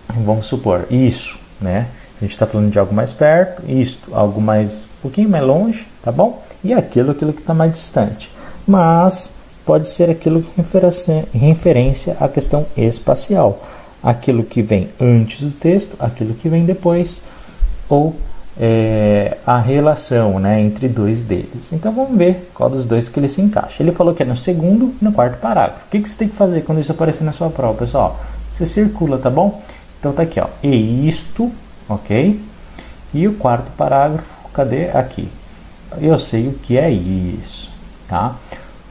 vamos supor isso, né? A gente está falando de algo mais perto, isto, algo mais um pouquinho mais longe, tá bom? E aquilo, aquilo que está mais distante. Mas pode ser aquilo que referência à questão espacial, aquilo que vem antes do texto, aquilo que vem depois, ou é, a relação né, entre dois deles. Então vamos ver qual dos dois que ele se encaixa. Ele falou que é no segundo e no quarto parágrafo. O que, que você tem que fazer quando isso aparecer na sua prova, pessoal? Você circula, tá bom? Então tá aqui, ó. E isto, ok? E o quarto parágrafo, cadê? Aqui. Eu sei o que é isso, tá?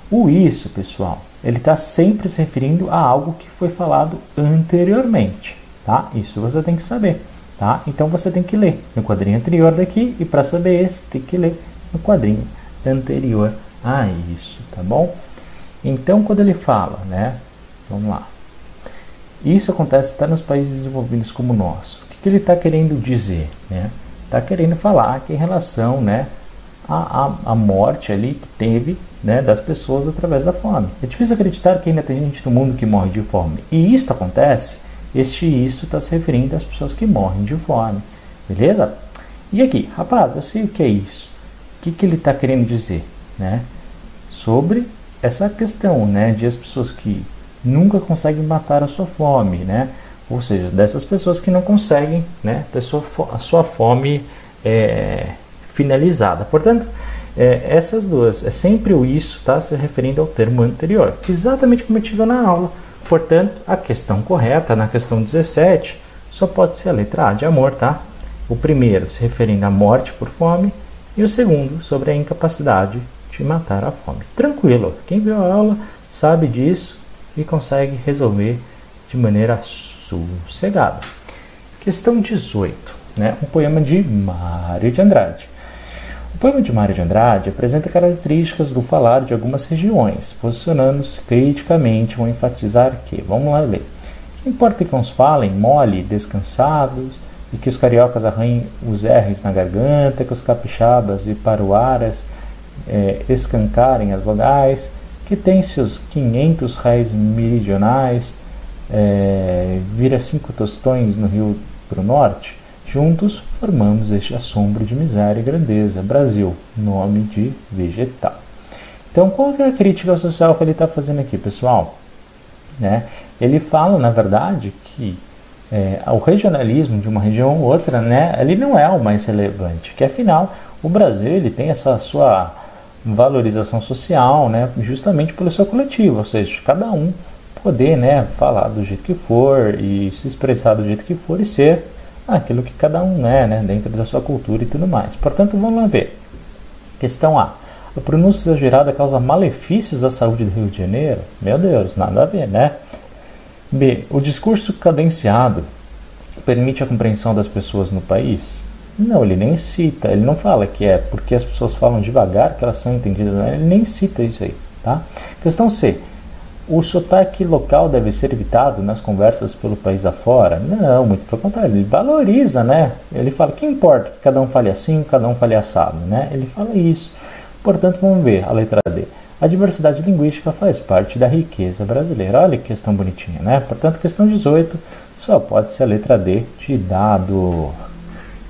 O isso, pessoal, ele está sempre se referindo a algo que foi falado anteriormente, tá? Isso você tem que saber. Tá? Então você tem que ler no quadrinho anterior daqui e para saber esse tem que ler no quadrinho anterior a isso, tá bom? Então quando ele fala, né? Vamos lá. Isso acontece até nos países desenvolvidos como o nosso. O que, que ele está querendo dizer, né? Está querendo falar que em relação, né, a morte ali que teve né, das pessoas através da fome. É difícil acreditar que ainda tem gente no mundo que morre de fome. E isso acontece este isso está se referindo às pessoas que morrem de fome. Beleza? E aqui, rapaz, eu sei o que é isso. O que, que ele está querendo dizer? Né? Sobre essa questão né, de as pessoas que nunca conseguem matar a sua fome, né? ou seja, dessas pessoas que não conseguem né, ter sua, a sua fome é, finalizada. Portanto, é, essas duas, é sempre o isso está se referindo ao termo anterior, exatamente como eu tive na aula. Portanto, a questão correta, na questão 17, só pode ser a letra A de amor, tá? O primeiro se referindo à morte por fome e o segundo sobre a incapacidade de matar a fome. Tranquilo, quem viu a aula sabe disso e consegue resolver de maneira sossegada. Questão 18, né? um poema de Mário de Andrade. Poema de Mário de Andrade apresenta características do falar de algumas regiões, posicionando-se criticamente ao enfatizar que, vamos lá ler, que importa que uns falem mole, descansados, e que os cariocas arranhem os R's na garganta, que os capixabas e paruaras é, escancarem as vogais, que tem seus 500 réis meridionais, é, vira cinco tostões no rio para o norte, juntos formamos este assombro de miséria e grandeza, Brasil, nome de vegetal. Então, qual é a crítica social que ele está fazendo aqui, pessoal? Né? Ele fala, na verdade, que é, o regionalismo de uma região ou outra, né, ele não é o mais relevante, que afinal o Brasil ele tem essa sua valorização social, né, justamente pelo seu coletivo, ou seja, cada um poder, né, falar do jeito que for e se expressar do jeito que for e ser aquilo que cada um é, né, dentro da sua cultura e tudo mais. Portanto, vamos lá ver. Questão A. A pronúncia exagerada causa malefícios à saúde do Rio de Janeiro? Meu Deus, nada a ver, né? B. O discurso cadenciado permite a compreensão das pessoas no país? Não, ele nem cita, ele não fala que é porque as pessoas falam devagar que elas são entendidas, né? ele nem cita isso aí, tá? Questão C. O sotaque local deve ser evitado nas conversas pelo país afora? Não, muito pelo contrário, ele valoriza, né? Ele fala que importa que cada um fale assim, cada um fale assado, né? Ele fala isso. Portanto, vamos ver a letra D. A diversidade linguística faz parte da riqueza brasileira. Olha que questão bonitinha, né? Portanto, questão 18 só pode ser a letra D de dado.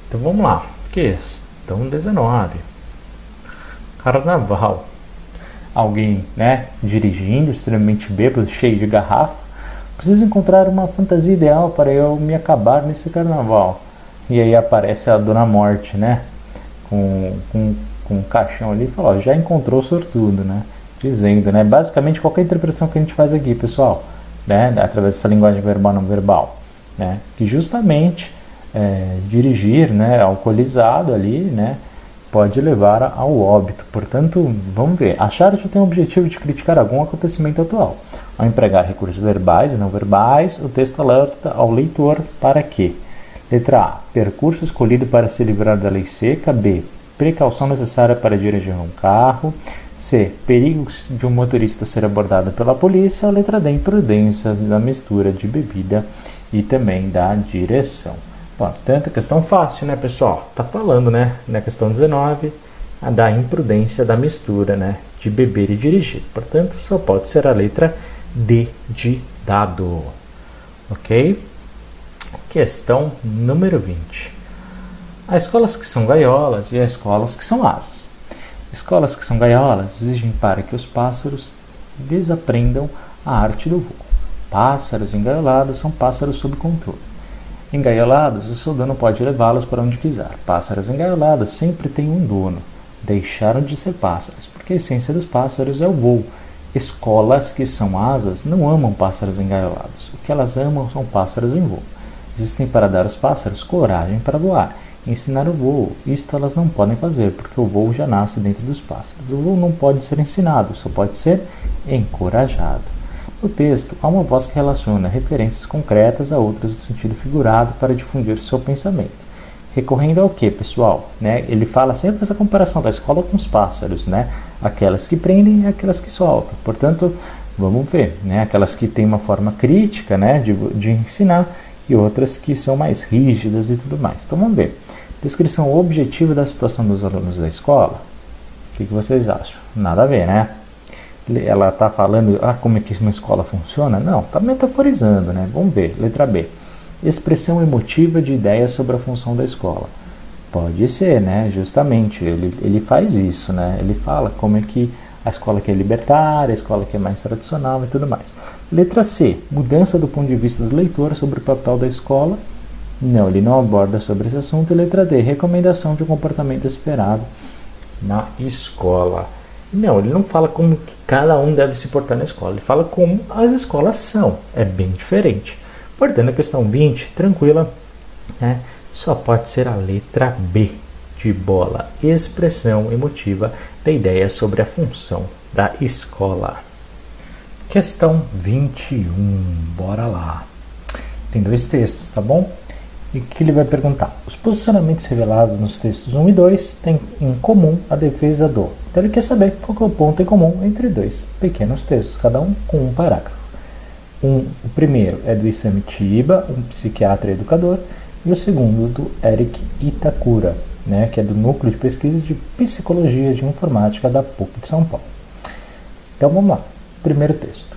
Então vamos lá. Questão 19. Carnaval. Alguém, né, dirigindo, extremamente bêbado, cheio de garrafa. Preciso encontrar uma fantasia ideal para eu me acabar nesse carnaval. E aí aparece a Dona Morte, né? Com, com, com um caixão ali e fala, ó, já encontrou sortudo, né? dizendo, né? Basicamente qualquer interpretação que a gente faz aqui, pessoal, né? Através dessa linguagem verbal não verbal, né? Que justamente é, dirigir, né? Alcoolizado ali, né? Pode levar ao óbito. Portanto, vamos ver. A charge tem o objetivo de criticar algum acontecimento atual. Ao empregar recursos verbais e não verbais, o texto alerta ao leitor para que Letra A. Percurso escolhido para se livrar da lei seca. B. Precaução necessária para dirigir um carro. C. Perigos de um motorista ser abordado pela polícia. Letra D. Imprudência da mistura de bebida e também da direção. Portanto, questão fácil, né, pessoal? Tá falando, né, na questão 19, a da imprudência da mistura, né, de beber e dirigir. Portanto, só pode ser a letra D de dado. Ok? Questão número 20. Há escolas que são gaiolas e há escolas que são asas. Escolas que são gaiolas exigem para que os pássaros desaprendam a arte do voo. Pássaros engaiolados são pássaros sob controle. Engaiolados, o seu dono pode levá-los para onde quiser. Pássaros engaiolados sempre têm um dono. Deixaram de ser pássaros, porque a essência dos pássaros é o voo. Escolas que são asas não amam pássaros engaiolados. O que elas amam são pássaros em voo. Existem para dar aos pássaros coragem para voar ensinar o voo. Isto elas não podem fazer, porque o voo já nasce dentro dos pássaros. O voo não pode ser ensinado, só pode ser encorajado. No texto, há uma voz que relaciona referências concretas a outras no sentido figurado para difundir seu pensamento. Recorrendo ao que, pessoal? Né? Ele fala sempre essa comparação da escola com os pássaros, né? aquelas que prendem e aquelas que soltam. Portanto, vamos ver, né? aquelas que têm uma forma crítica né? de, de ensinar e outras que são mais rígidas e tudo mais. Então vamos ver. Descrição objetiva da situação dos alunos da escola. O que, que vocês acham? Nada a ver, né? Ela está falando ah, como é que uma escola funciona? Não, está metaforizando, né? Vamos ver. Letra B. Expressão emotiva de ideias sobre a função da escola. Pode ser, né? Justamente, ele, ele faz isso, né? Ele fala como é que a escola que é libertária, a escola que é mais tradicional e tudo mais. Letra C, mudança do ponto de vista do leitor sobre o papel da escola. Não, ele não aborda sobre esse assunto. Letra D, recomendação de um comportamento esperado na escola. Não, ele não fala como que cada um deve se portar na escola, ele fala como as escolas são. É bem diferente. Portanto, a questão 20, tranquila, né? só pode ser a letra B de bola, expressão emotiva da ideia sobre a função da escola. Questão 21, bora lá. Tem dois textos, tá bom? E o que ele vai perguntar? Os posicionamentos revelados nos textos 1 e 2 têm em comum a defesa do. Então ele quer saber qual é o ponto em comum entre dois pequenos textos, cada um com um parágrafo. Um, o primeiro é do Isami Chiba, um psiquiatra e educador, e o segundo do Eric Itakura, né, que é do Núcleo de Pesquisa de Psicologia de Informática da PUC de São Paulo. Então vamos lá. Primeiro texto.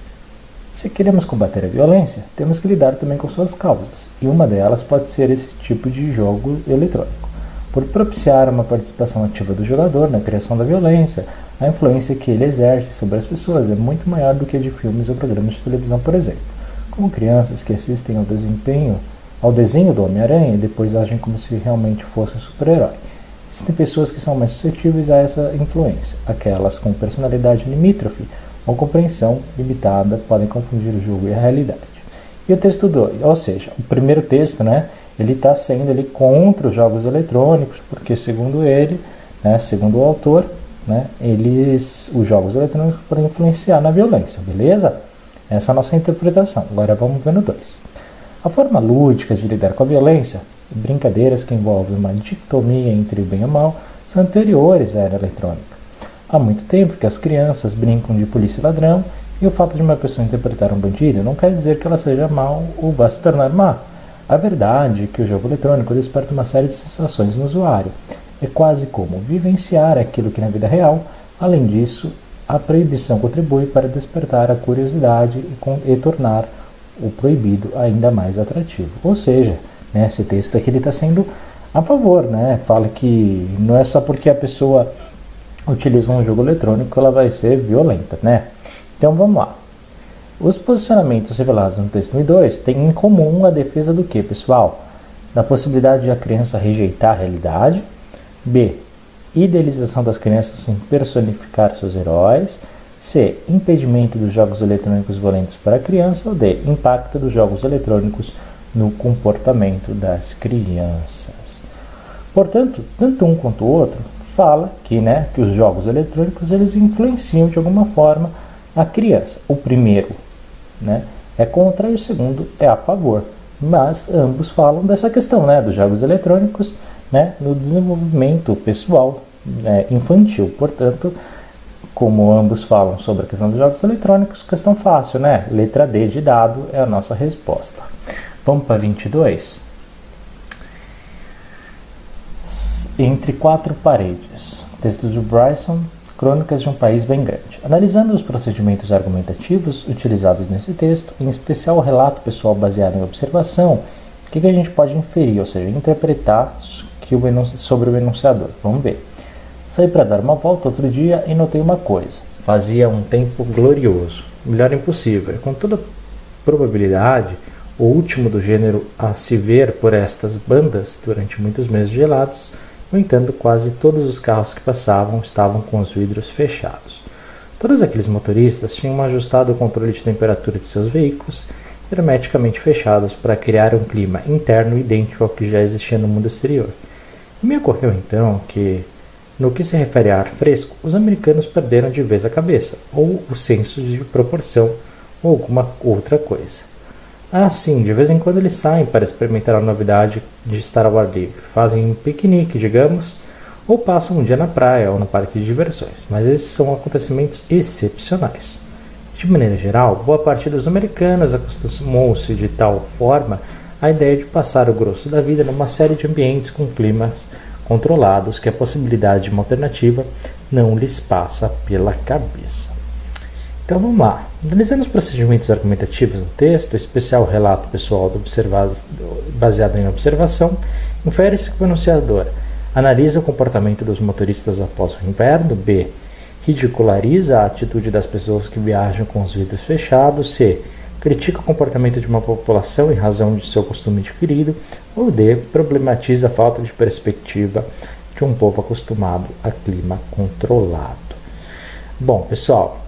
Se queremos combater a violência, temos que lidar também com suas causas, e uma delas pode ser esse tipo de jogo eletrônico. Por propiciar uma participação ativa do jogador na criação da violência, a influência que ele exerce sobre as pessoas é muito maior do que a de filmes ou programas de televisão, por exemplo. Como crianças que assistem ao desempenho ao desenho do Homem-Aranha e depois agem como se realmente fosse um super-herói. Existem pessoas que são mais suscetíveis a essa influência, aquelas com personalidade limítrofe ou compreensão limitada podem confundir o jogo e a realidade. E o texto 2, ou seja, o primeiro texto, né, ele está sendo ali contra os jogos eletrônicos, porque segundo ele, né, segundo o autor, né, eles, os jogos eletrônicos podem influenciar na violência, beleza? Essa é a nossa interpretação. Agora vamos ver no 2. A forma lúdica de lidar com a violência, brincadeiras que envolvem uma dicotomia entre o bem e o mal, são anteriores à era eletrônica. Há muito tempo que as crianças brincam de polícia e ladrão, e o fato de uma pessoa interpretar um bandido não quer dizer que ela seja mal ou vá se tornar má. A verdade é que o jogo eletrônico desperta uma série de sensações no usuário. É quase como vivenciar aquilo que na vida real. Além disso, a proibição contribui para despertar a curiosidade e, e tornar o proibido ainda mais atrativo. Ou seja, né, esse texto aqui está sendo a favor, né? Fala que não é só porque a pessoa utiliza um jogo eletrônico que ela vai ser violenta, né? Então vamos lá. Os posicionamentos revelados no texto 1 e 2 têm em comum a defesa do que, pessoal? Da possibilidade de a criança rejeitar a realidade. B. Idealização das crianças em personificar seus heróis. C. Impedimento dos jogos eletrônicos violentos para a criança. Ou D. Impacto dos jogos eletrônicos no comportamento das crianças. Portanto, tanto um quanto o outro fala que, né, que os jogos eletrônicos eles influenciam de alguma forma a criança. O primeiro né, é contra e o segundo é a favor. Mas ambos falam dessa questão né, dos jogos eletrônicos né, no desenvolvimento pessoal né, infantil. Portanto, como ambos falam sobre a questão dos jogos eletrônicos, questão fácil, né? Letra D de dado é a nossa resposta. Vamos para 22. Entre quatro paredes. Texto de Bryson, Crônicas de um País Bem Grande. Analisando os procedimentos argumentativos utilizados nesse texto, em especial o relato pessoal baseado em observação, o que, que a gente pode inferir, ou seja, interpretar sobre o enunciador? Vamos ver. Saí para dar uma volta outro dia e notei uma coisa. Fazia um tempo glorioso, melhor impossível. Com toda probabilidade, o último do gênero a se ver por estas bandas durante muitos meses gelados. No entanto, quase todos os carros que passavam estavam com os vidros fechados. Todos aqueles motoristas tinham ajustado o controle de temperatura de seus veículos hermeticamente fechados para criar um clima interno idêntico ao que já existia no mundo exterior. Me ocorreu então que no que se refere a ar fresco, os americanos perderam de vez a cabeça, ou o senso de proporção, ou alguma outra coisa. Ah, sim, de vez em quando eles saem para experimentar a novidade de estar ao ar livre. Fazem um piquenique, digamos, ou passam um dia na praia ou no parque de diversões, mas esses são acontecimentos excepcionais. De maneira geral, boa parte dos americanos acostumou-se de tal forma à ideia de passar o grosso da vida numa série de ambientes com climas controlados que a possibilidade de uma alternativa não lhes passa pela cabeça. Então vamos lá. Analisando os procedimentos argumentativos do texto, especial relato pessoal do baseado em observação, infere-se que o enunciador analisa o comportamento dos motoristas após o inverno, B. Ridiculariza a atitude das pessoas que viajam com os vidros fechados, C critica o comportamento de uma população em razão de seu costume adquirido, ou D. problematiza a falta de perspectiva de um povo acostumado a clima controlado. Bom, pessoal,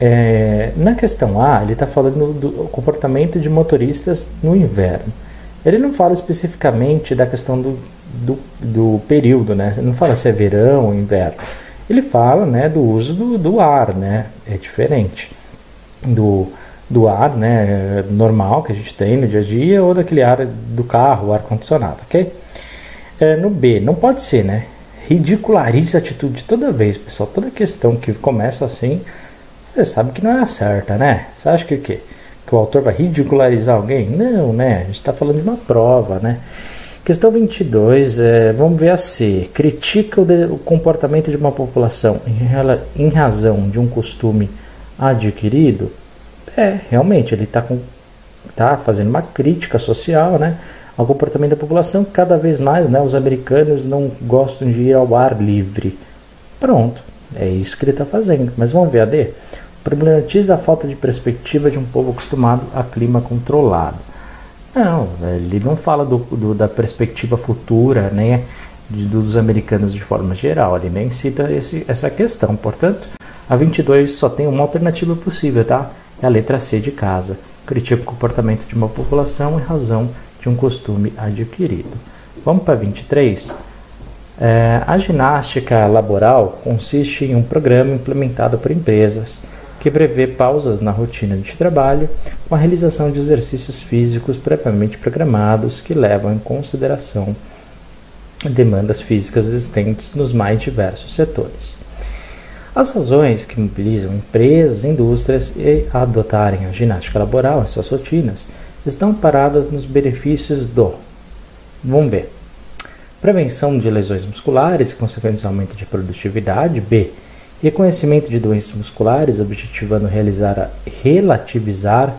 é, na questão A, ele está falando do comportamento de motoristas no inverno. Ele não fala especificamente da questão do, do, do período, né? Ele não fala se é verão ou inverno. Ele fala né, do uso do, do ar, né? É diferente do do ar, né, normal que a gente tem no dia a dia, ou daquele ar do carro, o ar condicionado, ok? É, no B, não pode ser, né? Ridiculariza a atitude toda vez, pessoal. Toda questão que começa assim, você sabe que não é certa, né? Você acha que o quê? Que o autor vai ridicularizar alguém? Não, né? A gente está falando de uma prova, né? Questão 22, é, vamos ver a C. Critica o, de, o comportamento de uma população em, em razão de um costume adquirido? É, realmente, ele está tá fazendo uma crítica social, né? ao comportamento da população, cada vez mais né, os americanos não gostam de ir ao ar livre. Pronto, é isso que ele está fazendo. Mas vamos ver a D? Problematiza a falta de perspectiva de um povo acostumado a clima controlado. Não, ele não fala do, do, da perspectiva futura, né, de, dos americanos de forma geral, ele nem cita esse, essa questão. Portanto, a 22 só tem uma alternativa possível, tá? É a letra C de casa. Critica o comportamento de uma população em razão de um costume adquirido. Vamos para 23? É, a ginástica laboral consiste em um programa implementado por empresas que prevê pausas na rotina de trabalho com a realização de exercícios físicos previamente programados que levam em consideração demandas físicas existentes nos mais diversos setores. As razões que mobilizam empresas e indústrias a adotarem a ginástica laboral em suas rotinas estão paradas nos benefícios do. Vamos ver. Prevenção de lesões musculares e consequentes aumento de produtividade. B. Reconhecimento de doenças musculares, objetivando realizar a, relativizar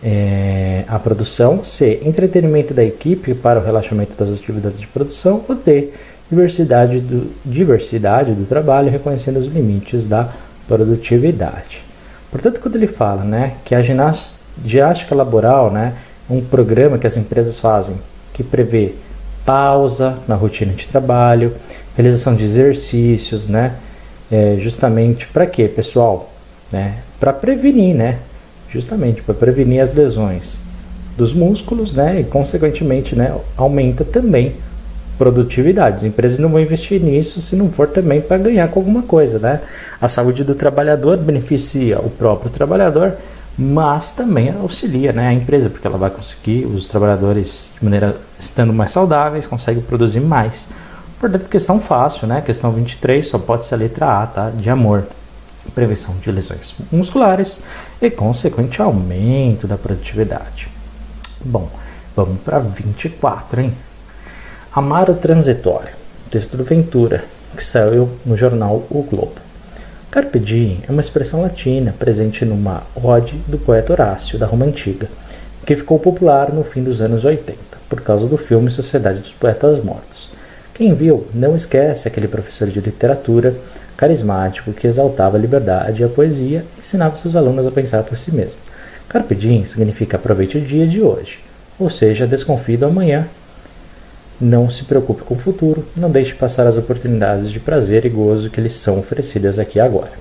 é, a produção. C. Entretenimento da equipe para o relaxamento das atividades de produção. Ou D. Diversidade do, diversidade do trabalho, reconhecendo os limites da produtividade. Portanto, quando ele fala né, que a ginástica laboral, né, um programa que as empresas fazem que prevê pausa na rotina de trabalho, realização de exercícios, né, é, justamente para quê, pessoal? Né, para prevenir, né, justamente para prevenir as lesões dos músculos, né, e consequentemente, né, aumenta também produtividade. As empresas não vão investir nisso se não for também para ganhar com alguma coisa, né? A saúde do trabalhador beneficia o próprio trabalhador mas também auxilia né, a empresa, porque ela vai conseguir, os trabalhadores, de maneira estando mais saudáveis, conseguem produzir mais. Portanto, questão fácil, né? Questão 23 só pode ser a letra A, tá? De amor. Prevenção de lesões musculares e consequente aumento da produtividade. Bom, vamos para 24, hein? Amar o transitório. Texto do Ventura, que saiu no jornal O Globo. Carpe diem é uma expressão latina presente numa ode do poeta Horácio, da Roma Antiga, que ficou popular no fim dos anos 80, por causa do filme Sociedade dos Poetas Mortos. Quem viu não esquece aquele professor de literatura carismático que exaltava a liberdade e a poesia e ensinava seus alunos a pensar por si mesmo. Carpe diem significa aproveite o dia de hoje, ou seja, desconfie do amanhã não se preocupe com o futuro, não deixe passar as oportunidades de prazer e gozo que lhes são oferecidas aqui agora.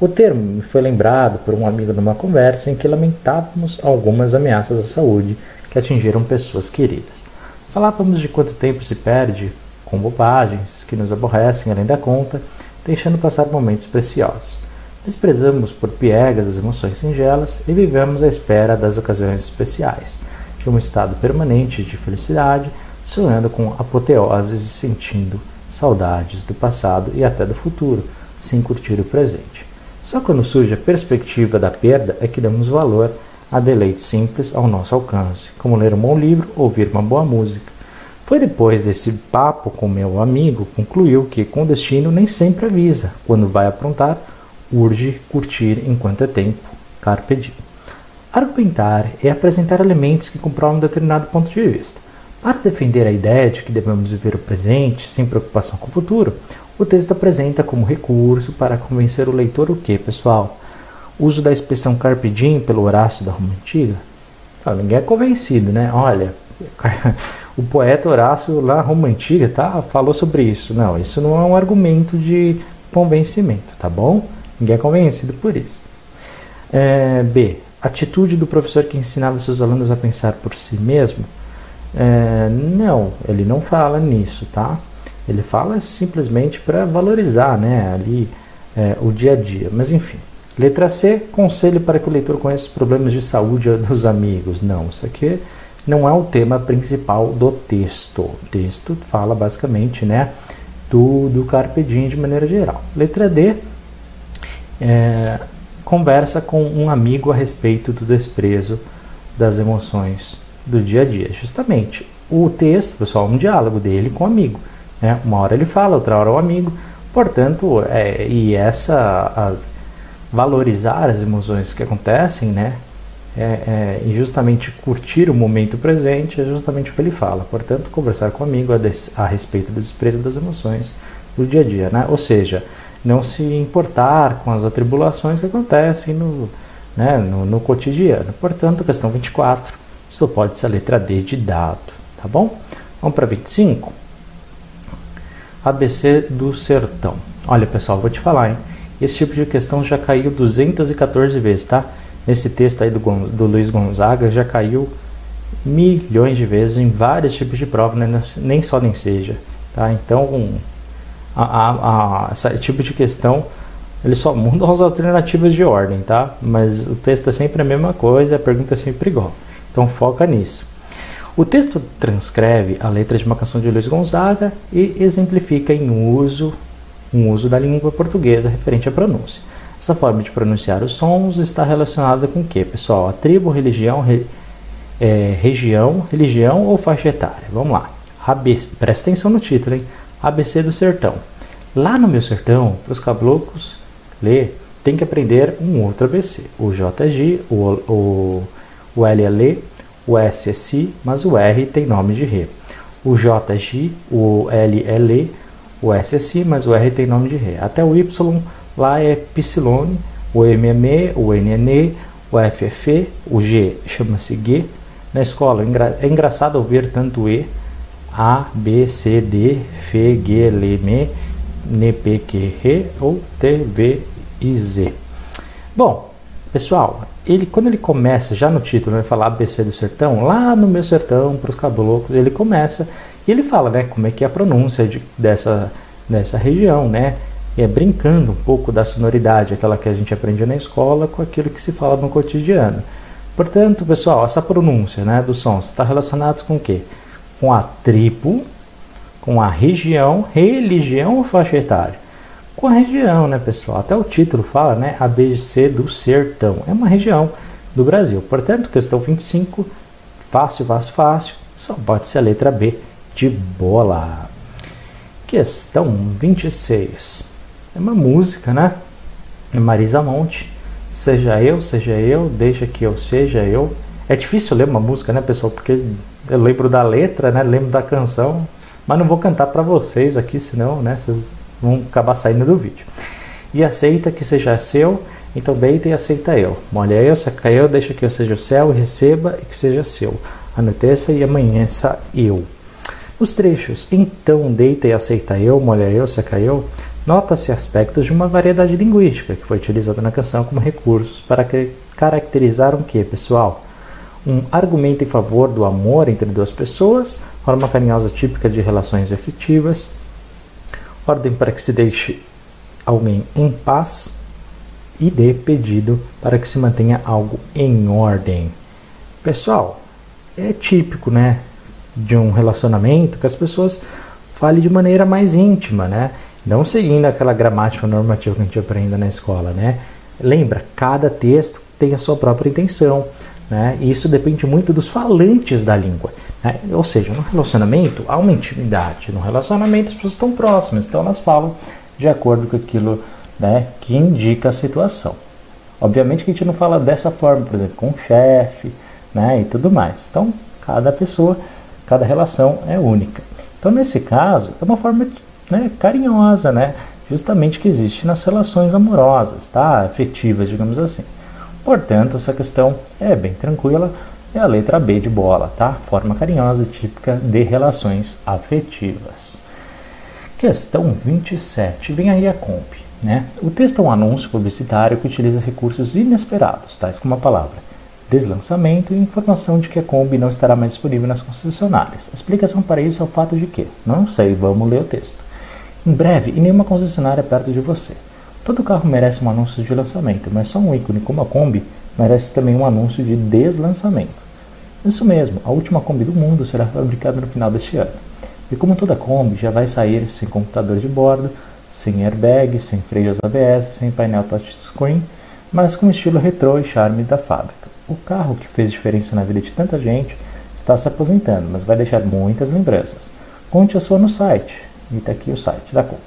O termo me foi lembrado por um amigo numa conversa em que lamentávamos algumas ameaças à saúde que atingiram pessoas queridas. Falávamos de quanto tempo se perde com bobagens que nos aborrecem além da conta, deixando passar momentos preciosos. Desprezamos por piegas as emoções singelas e vivemos à espera das ocasiões especiais, de um estado permanente de felicidade sonhando com apoteoses e sentindo saudades do passado e até do futuro, sem curtir o presente. Só quando surge a perspectiva da perda é que damos valor a deleites simples ao nosso alcance, como ler um bom livro, ouvir uma boa música. Foi depois desse papo com meu amigo concluiu que com destino nem sempre avisa. Quando vai aprontar, urge curtir enquanto é tempo. Carpe diem. Argumentar é apresentar elementos que comprovam um determinado ponto de vista. Para defender a ideia de que devemos viver o presente sem preocupação com o futuro, o texto apresenta como recurso para convencer o leitor o que, pessoal? O uso da expressão carpe diem pelo Horácio da Roma Antiga? Ah, ninguém é convencido, né? Olha, o poeta Horácio lá Roma Antiga tá, falou sobre isso. Não, isso não é um argumento de convencimento, tá bom? Ninguém é convencido por isso. É, B. Atitude do professor que ensinava seus alunos a pensar por si mesmo é, não, ele não fala nisso, tá? Ele fala simplesmente para valorizar, né, ali é, o dia a dia. Mas enfim, Letra C, conselho para que o leitor conheça os problemas de saúde dos amigos. Não, isso aqui não é o tema principal do texto. O texto fala basicamente né, do, do Carpe Diem de maneira geral. Letra D, é, conversa com um amigo a respeito do desprezo das emoções do dia a dia. Justamente, o texto, pessoal, é um diálogo dele com o amigo. Né? Uma hora ele fala, outra hora o amigo. Portanto, é, e essa a, valorizar as emoções que acontecem, né? É, é, e justamente curtir o momento presente é justamente o que ele fala. Portanto, conversar com amigo a, des, a respeito do desprezo das emoções do dia a dia, né? Ou seja, não se importar com as atribulações que acontecem no, né, no, no cotidiano. Portanto, questão 24, isso pode ser a letra D de dado, tá bom? Vamos para 25. ABC do Sertão. Olha, pessoal, vou te falar, hein? Esse tipo de questão já caiu 214 vezes, tá? Nesse texto aí do, do Luiz Gonzaga já caiu milhões de vezes em vários tipos de prova, né? nem só nem seja, tá? Então, a, a, a, esse tipo de questão ele só muda as alternativas de ordem, tá? Mas o texto é sempre a mesma coisa, a pergunta é sempre igual. Então foca nisso. O texto transcreve a letra de uma canção de Luiz Gonzaga e exemplifica em uso um uso da língua portuguesa referente à pronúncia. Essa forma de pronunciar os sons está relacionada com o que, pessoal? A tribo, religião, re, é, região, religião ou faixa etária? Vamos lá. ABC, presta atenção no título, hein? ABC do Sertão. Lá no meu sertão, para os caboclos ler, tem que aprender um outro ABC. O JG, o, o, o LLE, o SSI, mas o R tem nome de Rê. O JG, o LLE, o SSI, mas o R tem nome de Ré. Até o Y lá é Psilone, o MME, o NNE, o FF, o G chama-se G. Na escola é engraçado ouvir tanto E, A, B, C, D, F, G, L, M, N, P, Q, R ou T, V e Z. Bom, pessoal, ele quando ele começa já no título, vai falar ABC do sertão, lá no meu sertão, para os caboclos, ele começa e ele fala, né, como é que é a pronúncia de, dessa, dessa região, né? É brincando um pouco da sonoridade, aquela que a gente aprende na escola, com aquilo que se fala no cotidiano. Portanto, pessoal, essa pronúncia né, dos sons está relacionada com o quê? Com a tribo, com a região, religião ou faixa etária? Com a região, né, pessoal? Até o título fala, né? ABC do Sertão. É uma região do Brasil. Portanto, questão 25, fácil, fácil, fácil. Só pode ser a letra B de bola. Questão 26. É uma música, né? É Marisa Monte. Seja eu, seja eu, deixa que eu seja eu. É difícil ler uma música, né, pessoal? Porque eu lembro da letra, né? Lembro da canção, mas não vou cantar para vocês aqui, senão, né, vocês vão acabar saindo do vídeo. E aceita que seja seu, então deita e aceita eu. Molha eu, seca eu, deixa que eu seja o céu e receba e que seja seu. Anoiteça e amanheça eu. Os trechos então deita e aceita eu, molha eu, seca eu, nota-se aspectos de uma variedade linguística que foi utilizada na canção como recursos para caracterizar um que, pessoal? Um argumento em favor do amor entre duas pessoas, forma carinhosa típica de relações afetivas, ordem para que se deixe alguém em paz e dê pedido para que se mantenha algo em ordem. Pessoal, é típico, né? de um relacionamento que as pessoas falem de maneira mais íntima, né? Não seguindo aquela gramática normativa que a gente aprende na escola, né? Lembra, cada texto tem a sua própria intenção, né? E isso depende muito dos falantes da língua. Né? Ou seja, no relacionamento há uma intimidade. No relacionamento as pessoas estão próximas, então elas falam de acordo com aquilo né, que indica a situação. Obviamente que a gente não fala dessa forma, por exemplo, com o chefe, né, e tudo mais. Então, cada pessoa cada relação é única. Então, nesse caso, é uma forma né, carinhosa, né, justamente que existe nas relações amorosas, tá? afetivas, digamos assim. Portanto, essa questão é bem tranquila, é a letra B de bola, tá? Forma carinhosa típica de relações afetivas. Questão 27. Vem aí a comp. Né? O texto é um anúncio publicitário que utiliza recursos inesperados, tais como a palavra deslançamento e informação de que a Kombi não estará mais disponível nas concessionárias. A explicação para isso é o fato de que, não sei, vamos ler o texto. Em breve, em nenhuma concessionária perto de você. Todo carro merece um anúncio de lançamento, mas só um ícone como a Kombi merece também um anúncio de deslançamento. Isso mesmo, a última Kombi do mundo será fabricada no final deste ano. E como toda Kombi, já vai sair sem computador de bordo, sem airbag, sem freios ABS, sem painel touchscreen, mas com estilo retrô e charme da fábrica. O carro que fez diferença na vida de tanta gente está se aposentando, mas vai deixar muitas lembranças. Conte a sua no site. E está aqui o site da Kombi.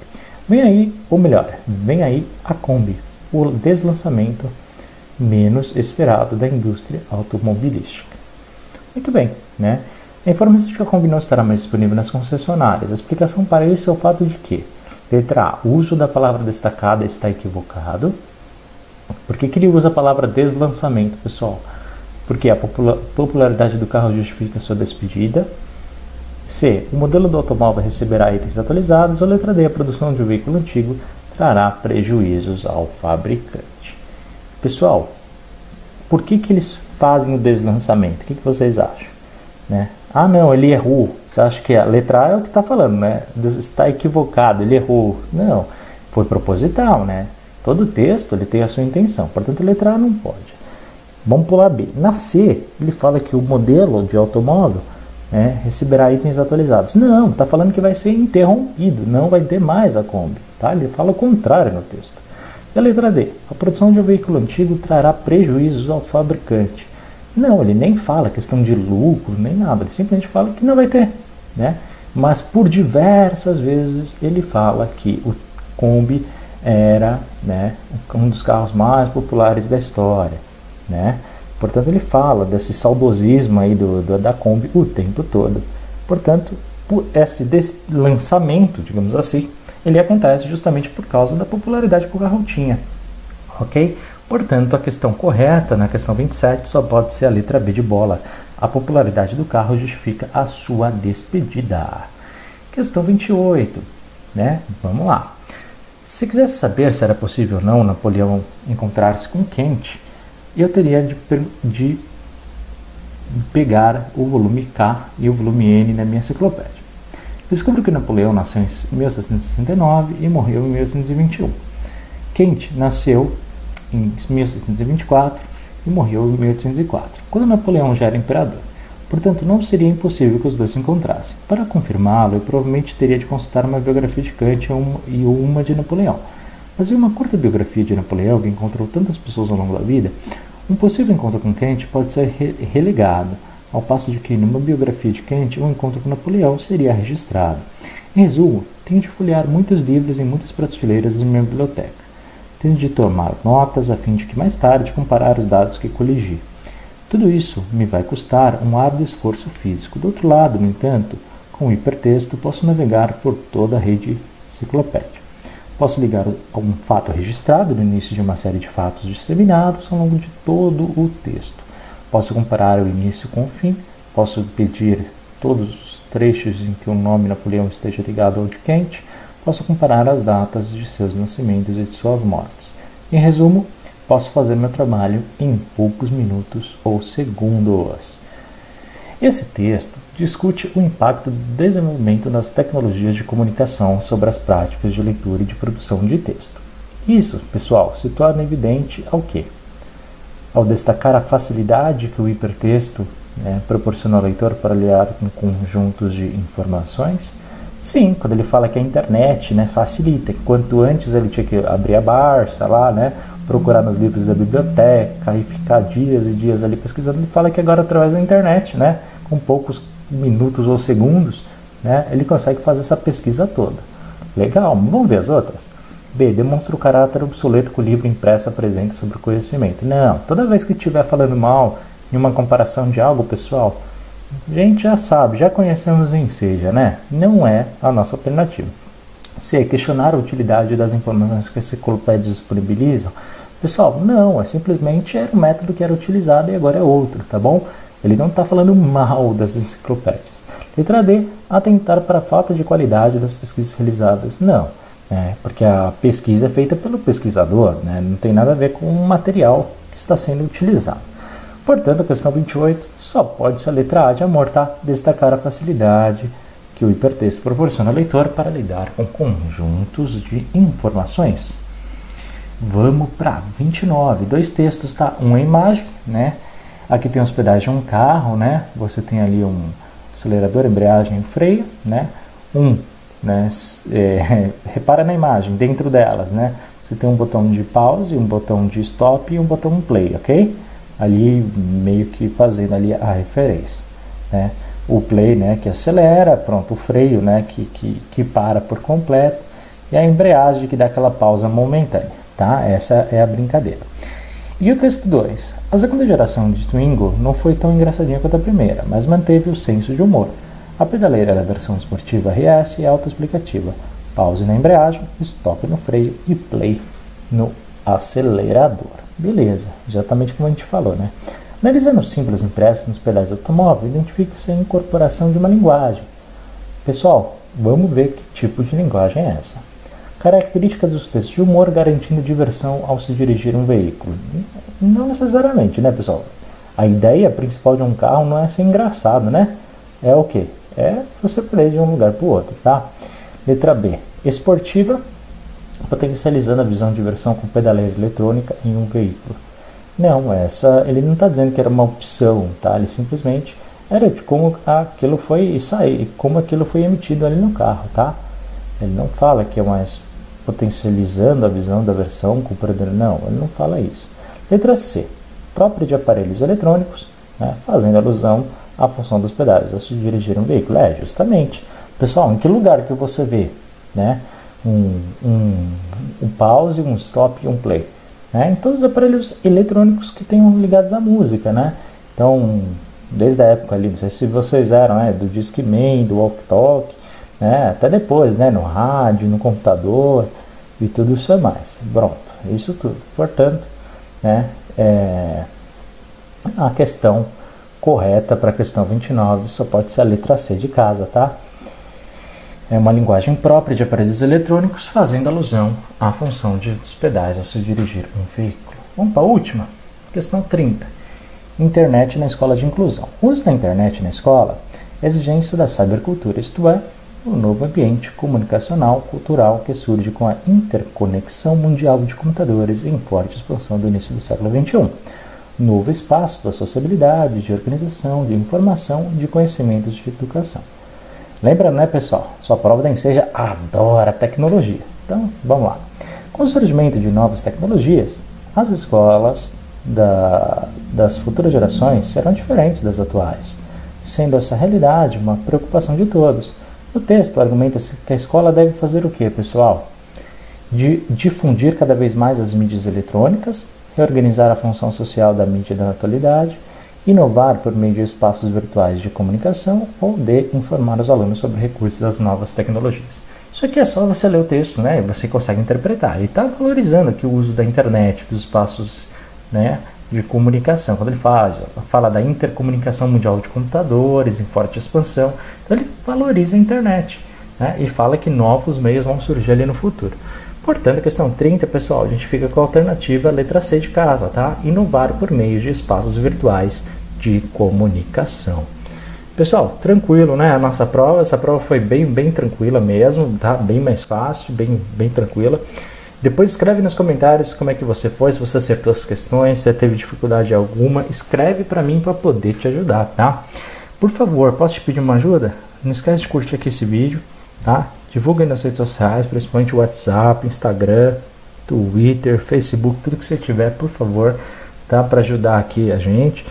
Vem aí, ou melhor, vem aí a Kombi, o deslançamento menos esperado da indústria automobilística. Muito bem, né? A informação de que a Kombi não estará mais disponível nas concessionárias. A explicação para isso é o fato de que, letra A, o uso da palavra destacada está equivocado. Por que, que ele usa a palavra deslançamento, pessoal? Porque a popularidade do carro justifica sua despedida. C. O modelo do automóvel receberá itens atualizados. Ou letra D. A produção de um veículo antigo trará prejuízos ao fabricante. Pessoal, por que, que eles fazem o deslançamento? O que, que vocês acham? Né? Ah, não, ele errou. Você acha que a letra A é o que está falando, né? Está equivocado, ele errou. Não, foi proposital, né? Todo texto ele tem a sua intenção, portanto, a letra A não pode. Vamos pular B. Na C, ele fala que o modelo de automóvel né, receberá itens atualizados. Não, está falando que vai ser interrompido, não vai ter mais a Kombi. Tá? Ele fala o contrário no texto. E a letra D? A produção de um veículo antigo trará prejuízos ao fabricante. Não, ele nem fala questão de lucro, nem nada. Ele simplesmente fala que não vai ter. Né? Mas por diversas vezes ele fala que o Kombi era né, um dos carros mais populares da história. Né? Portanto, ele fala desse saudosismo aí do, do, da Kombi o tempo todo. Portanto, por esse lançamento, digamos assim, ele acontece justamente por causa da popularidade que o carro tinha. Ok? Portanto, a questão correta na questão 27 só pode ser a letra B de bola. A popularidade do carro justifica a sua despedida. Questão 28, né? Vamos lá. Se quisesse saber se era possível ou não Napoleão encontrar-se com Kent, eu teria de, de pegar o volume K e o volume N na minha enciclopédia. Descubro que Napoleão nasceu em 1669 e morreu em 1821. Kent nasceu em 1624 e morreu em 1804, quando Napoleão já era imperador. Portanto, não seria impossível que os dois se encontrassem. Para confirmá-lo, eu provavelmente teria de consultar uma biografia de Kant e uma de Napoleão. Em uma curta biografia de Napoleão, que encontrou tantas pessoas ao longo da vida, um possível encontro com Kant pode ser relegado, ao passo de que numa biografia de Kant, um encontro com Napoleão seria registrado. Em resumo, tenho de folhear muitos livros em muitas prateleiras em minha biblioteca. Tenho de tomar notas a fim de que mais tarde comparar os dados que coligi. Tudo isso me vai custar um árduo esforço físico. Do outro lado, no entanto, com o hipertexto posso navegar por toda a rede enciclopédia. Posso ligar a um fato registrado no início de uma série de fatos disseminados ao longo de todo o texto. Posso comparar o início com o fim, posso pedir todos os trechos em que o nome Napoleão esteja ligado ao de Kent, posso comparar as datas de seus nascimentos e de suas mortes. Em resumo, posso fazer meu trabalho em poucos minutos ou segundos. Esse texto discute o impacto do desenvolvimento das tecnologias de comunicação sobre as práticas de leitura e de produção de texto. Isso, pessoal, se torna evidente ao quê? Ao destacar a facilidade que o hipertexto né, proporciona ao leitor para lidar com conjuntos de informações. Sim, quando ele fala que a internet né, facilita, quanto antes ele tinha que abrir a Barça lá, né, procurar nos livros da biblioteca e ficar dias e dias ali pesquisando, ele fala que agora através da internet, né, com poucos minutos ou segundos, né, ele consegue fazer essa pesquisa toda. Legal, vamos ver as outras? B. Demonstra o caráter obsoleto que o livro impresso apresenta sobre o conhecimento. Não, toda vez que estiver falando mal em uma comparação de algo, pessoal, a gente já sabe, já conhecemos em seja, né? Não é a nossa alternativa. C. Questionar a utilidade das informações que as enciclopédias disponibilizam. Pessoal, não, é simplesmente era o método que era utilizado e agora é outro, tá bom? Ele não está falando mal das enciclopédias. Letra D, atentar para a falta de qualidade das pesquisas realizadas. Não, né, porque a pesquisa é feita pelo pesquisador, né, não tem nada a ver com o material que está sendo utilizado. Portanto, a questão 28 só pode ser a letra A de amor, tá? Destacar a facilidade que o hipertexto proporciona ao leitor para lidar com conjuntos de informações. Vamos para 29. Dois textos, tá? Um é imagem, né? Aqui tem hospedagem de um carro, né? Você tem ali um acelerador, embreagem freio, né? Um, né? É, repara na imagem, dentro delas, né? Você tem um botão de pause, um botão de stop e um botão play, ok? Ali meio que fazendo ali a referência, né? O play, né? Que acelera, pronto, o freio, né? Que, que, que para por completo e a embreagem que dá aquela pausa momentânea, tá? Essa é a brincadeira. E o texto 2. A segunda geração de Twingo não foi tão engraçadinha quanto a primeira, mas manteve o senso de humor. A pedaleira da versão esportiva RS é autoexplicativa. Pause na embreagem, stop no freio e play no acelerador. Beleza, exatamente como a gente falou, né? Analisando os símbolos impressos nos pedais do automóvel, identifica-se a incorporação de uma linguagem. Pessoal, vamos ver que tipo de linguagem é essa. Características dos textos de humor garantindo diversão ao se dirigir um veículo. Não necessariamente, né, pessoal? A ideia principal de um carro não é ser engraçado, né? É o quê? É você poder ir de um lugar para o outro, tá? Letra B. Esportiva, potencializando a visão de diversão com pedaleira eletrônica em um veículo. Não, essa ele não está dizendo que era uma opção, tá? Ele simplesmente era de como aquilo foi sair, como aquilo foi emitido ali no carro, tá? Ele não fala que é mais potencializando a visão da versão com o Não, ele não fala isso. Letra C. Próprio de aparelhos eletrônicos, né, fazendo alusão à função dos pedais a se dirigir um veículo. É, justamente. Pessoal, em que lugar que você vê né, um, um, um pause, um stop e um play? Né? Em todos os aparelhos eletrônicos que tenham ligados à música. Né? Então, desde a época ali, não sei se vocês eram, né, do Discman, do Walk Talk, né? até depois, né? no rádio, no computador e tudo isso é mais. Pronto, isso tudo. Portanto, né? É, a questão correta para a questão 29 só pode ser a letra C de casa, tá? É uma linguagem própria de aparelhos eletrônicos fazendo alusão à função de dos pedais ao se dirigir um veículo. Vamos para a última? Questão 30. Internet na escola de inclusão. O uso da internet na escola é exigência da cybercultura, isto é, o novo ambiente comunicacional cultural que surge com a interconexão mundial de computadores em forte expansão do início do século XXI. Novo espaço da sociabilidade, de organização, de informação, de conhecimentos de educação. Lembra, né, pessoal? Sua prova da Enseja adora tecnologia. Então, vamos lá. Com o surgimento de novas tecnologias, as escolas da, das futuras gerações serão diferentes das atuais, sendo essa realidade uma preocupação de todos o texto argumenta-se que a escola deve fazer o que, pessoal? De difundir cada vez mais as mídias eletrônicas, reorganizar a função social da mídia da atualidade, inovar por meio de espaços virtuais de comunicação ou de informar os alunos sobre recursos das novas tecnologias. Isso aqui é só você ler o texto, né? Você consegue interpretar. Ele está valorizando aqui o uso da internet, dos espaços, né? De comunicação. Quando ele fala, fala da intercomunicação mundial de computadores em forte expansão, então ele valoriza a internet né? e fala que novos meios vão surgir ali no futuro. Portanto, a questão 30, pessoal, a gente fica com a alternativa letra C de casa, tá? Inovar por meio de espaços virtuais de comunicação. Pessoal, tranquilo, né? A nossa prova, essa prova foi bem, bem tranquila mesmo, tá? Bem mais fácil, bem, bem tranquila. Depois escreve nos comentários como é que você foi, se você acertou as questões, se teve dificuldade alguma, escreve para mim para poder te ajudar, tá? Por favor, posso te pedir uma ajuda? Não esquece de curtir aqui esse vídeo, tá? Divulga aí nas redes sociais, principalmente WhatsApp, Instagram, Twitter, Facebook, tudo que você tiver, por favor, tá? Para ajudar aqui a gente.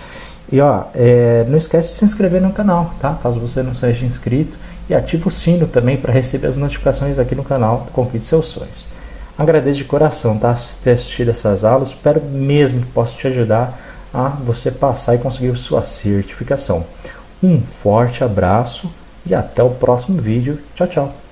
E ó, é, não esquece de se inscrever no canal, tá? Caso você não seja inscrito. E ativa o sino também para receber as notificações aqui no canal Conquiste Seus Sonhos. Agradeço de coração, tá? Ter assistido essas aulas. Espero mesmo que possa te ajudar a você passar e conseguir sua certificação. Um forte abraço e até o próximo vídeo. Tchau, tchau.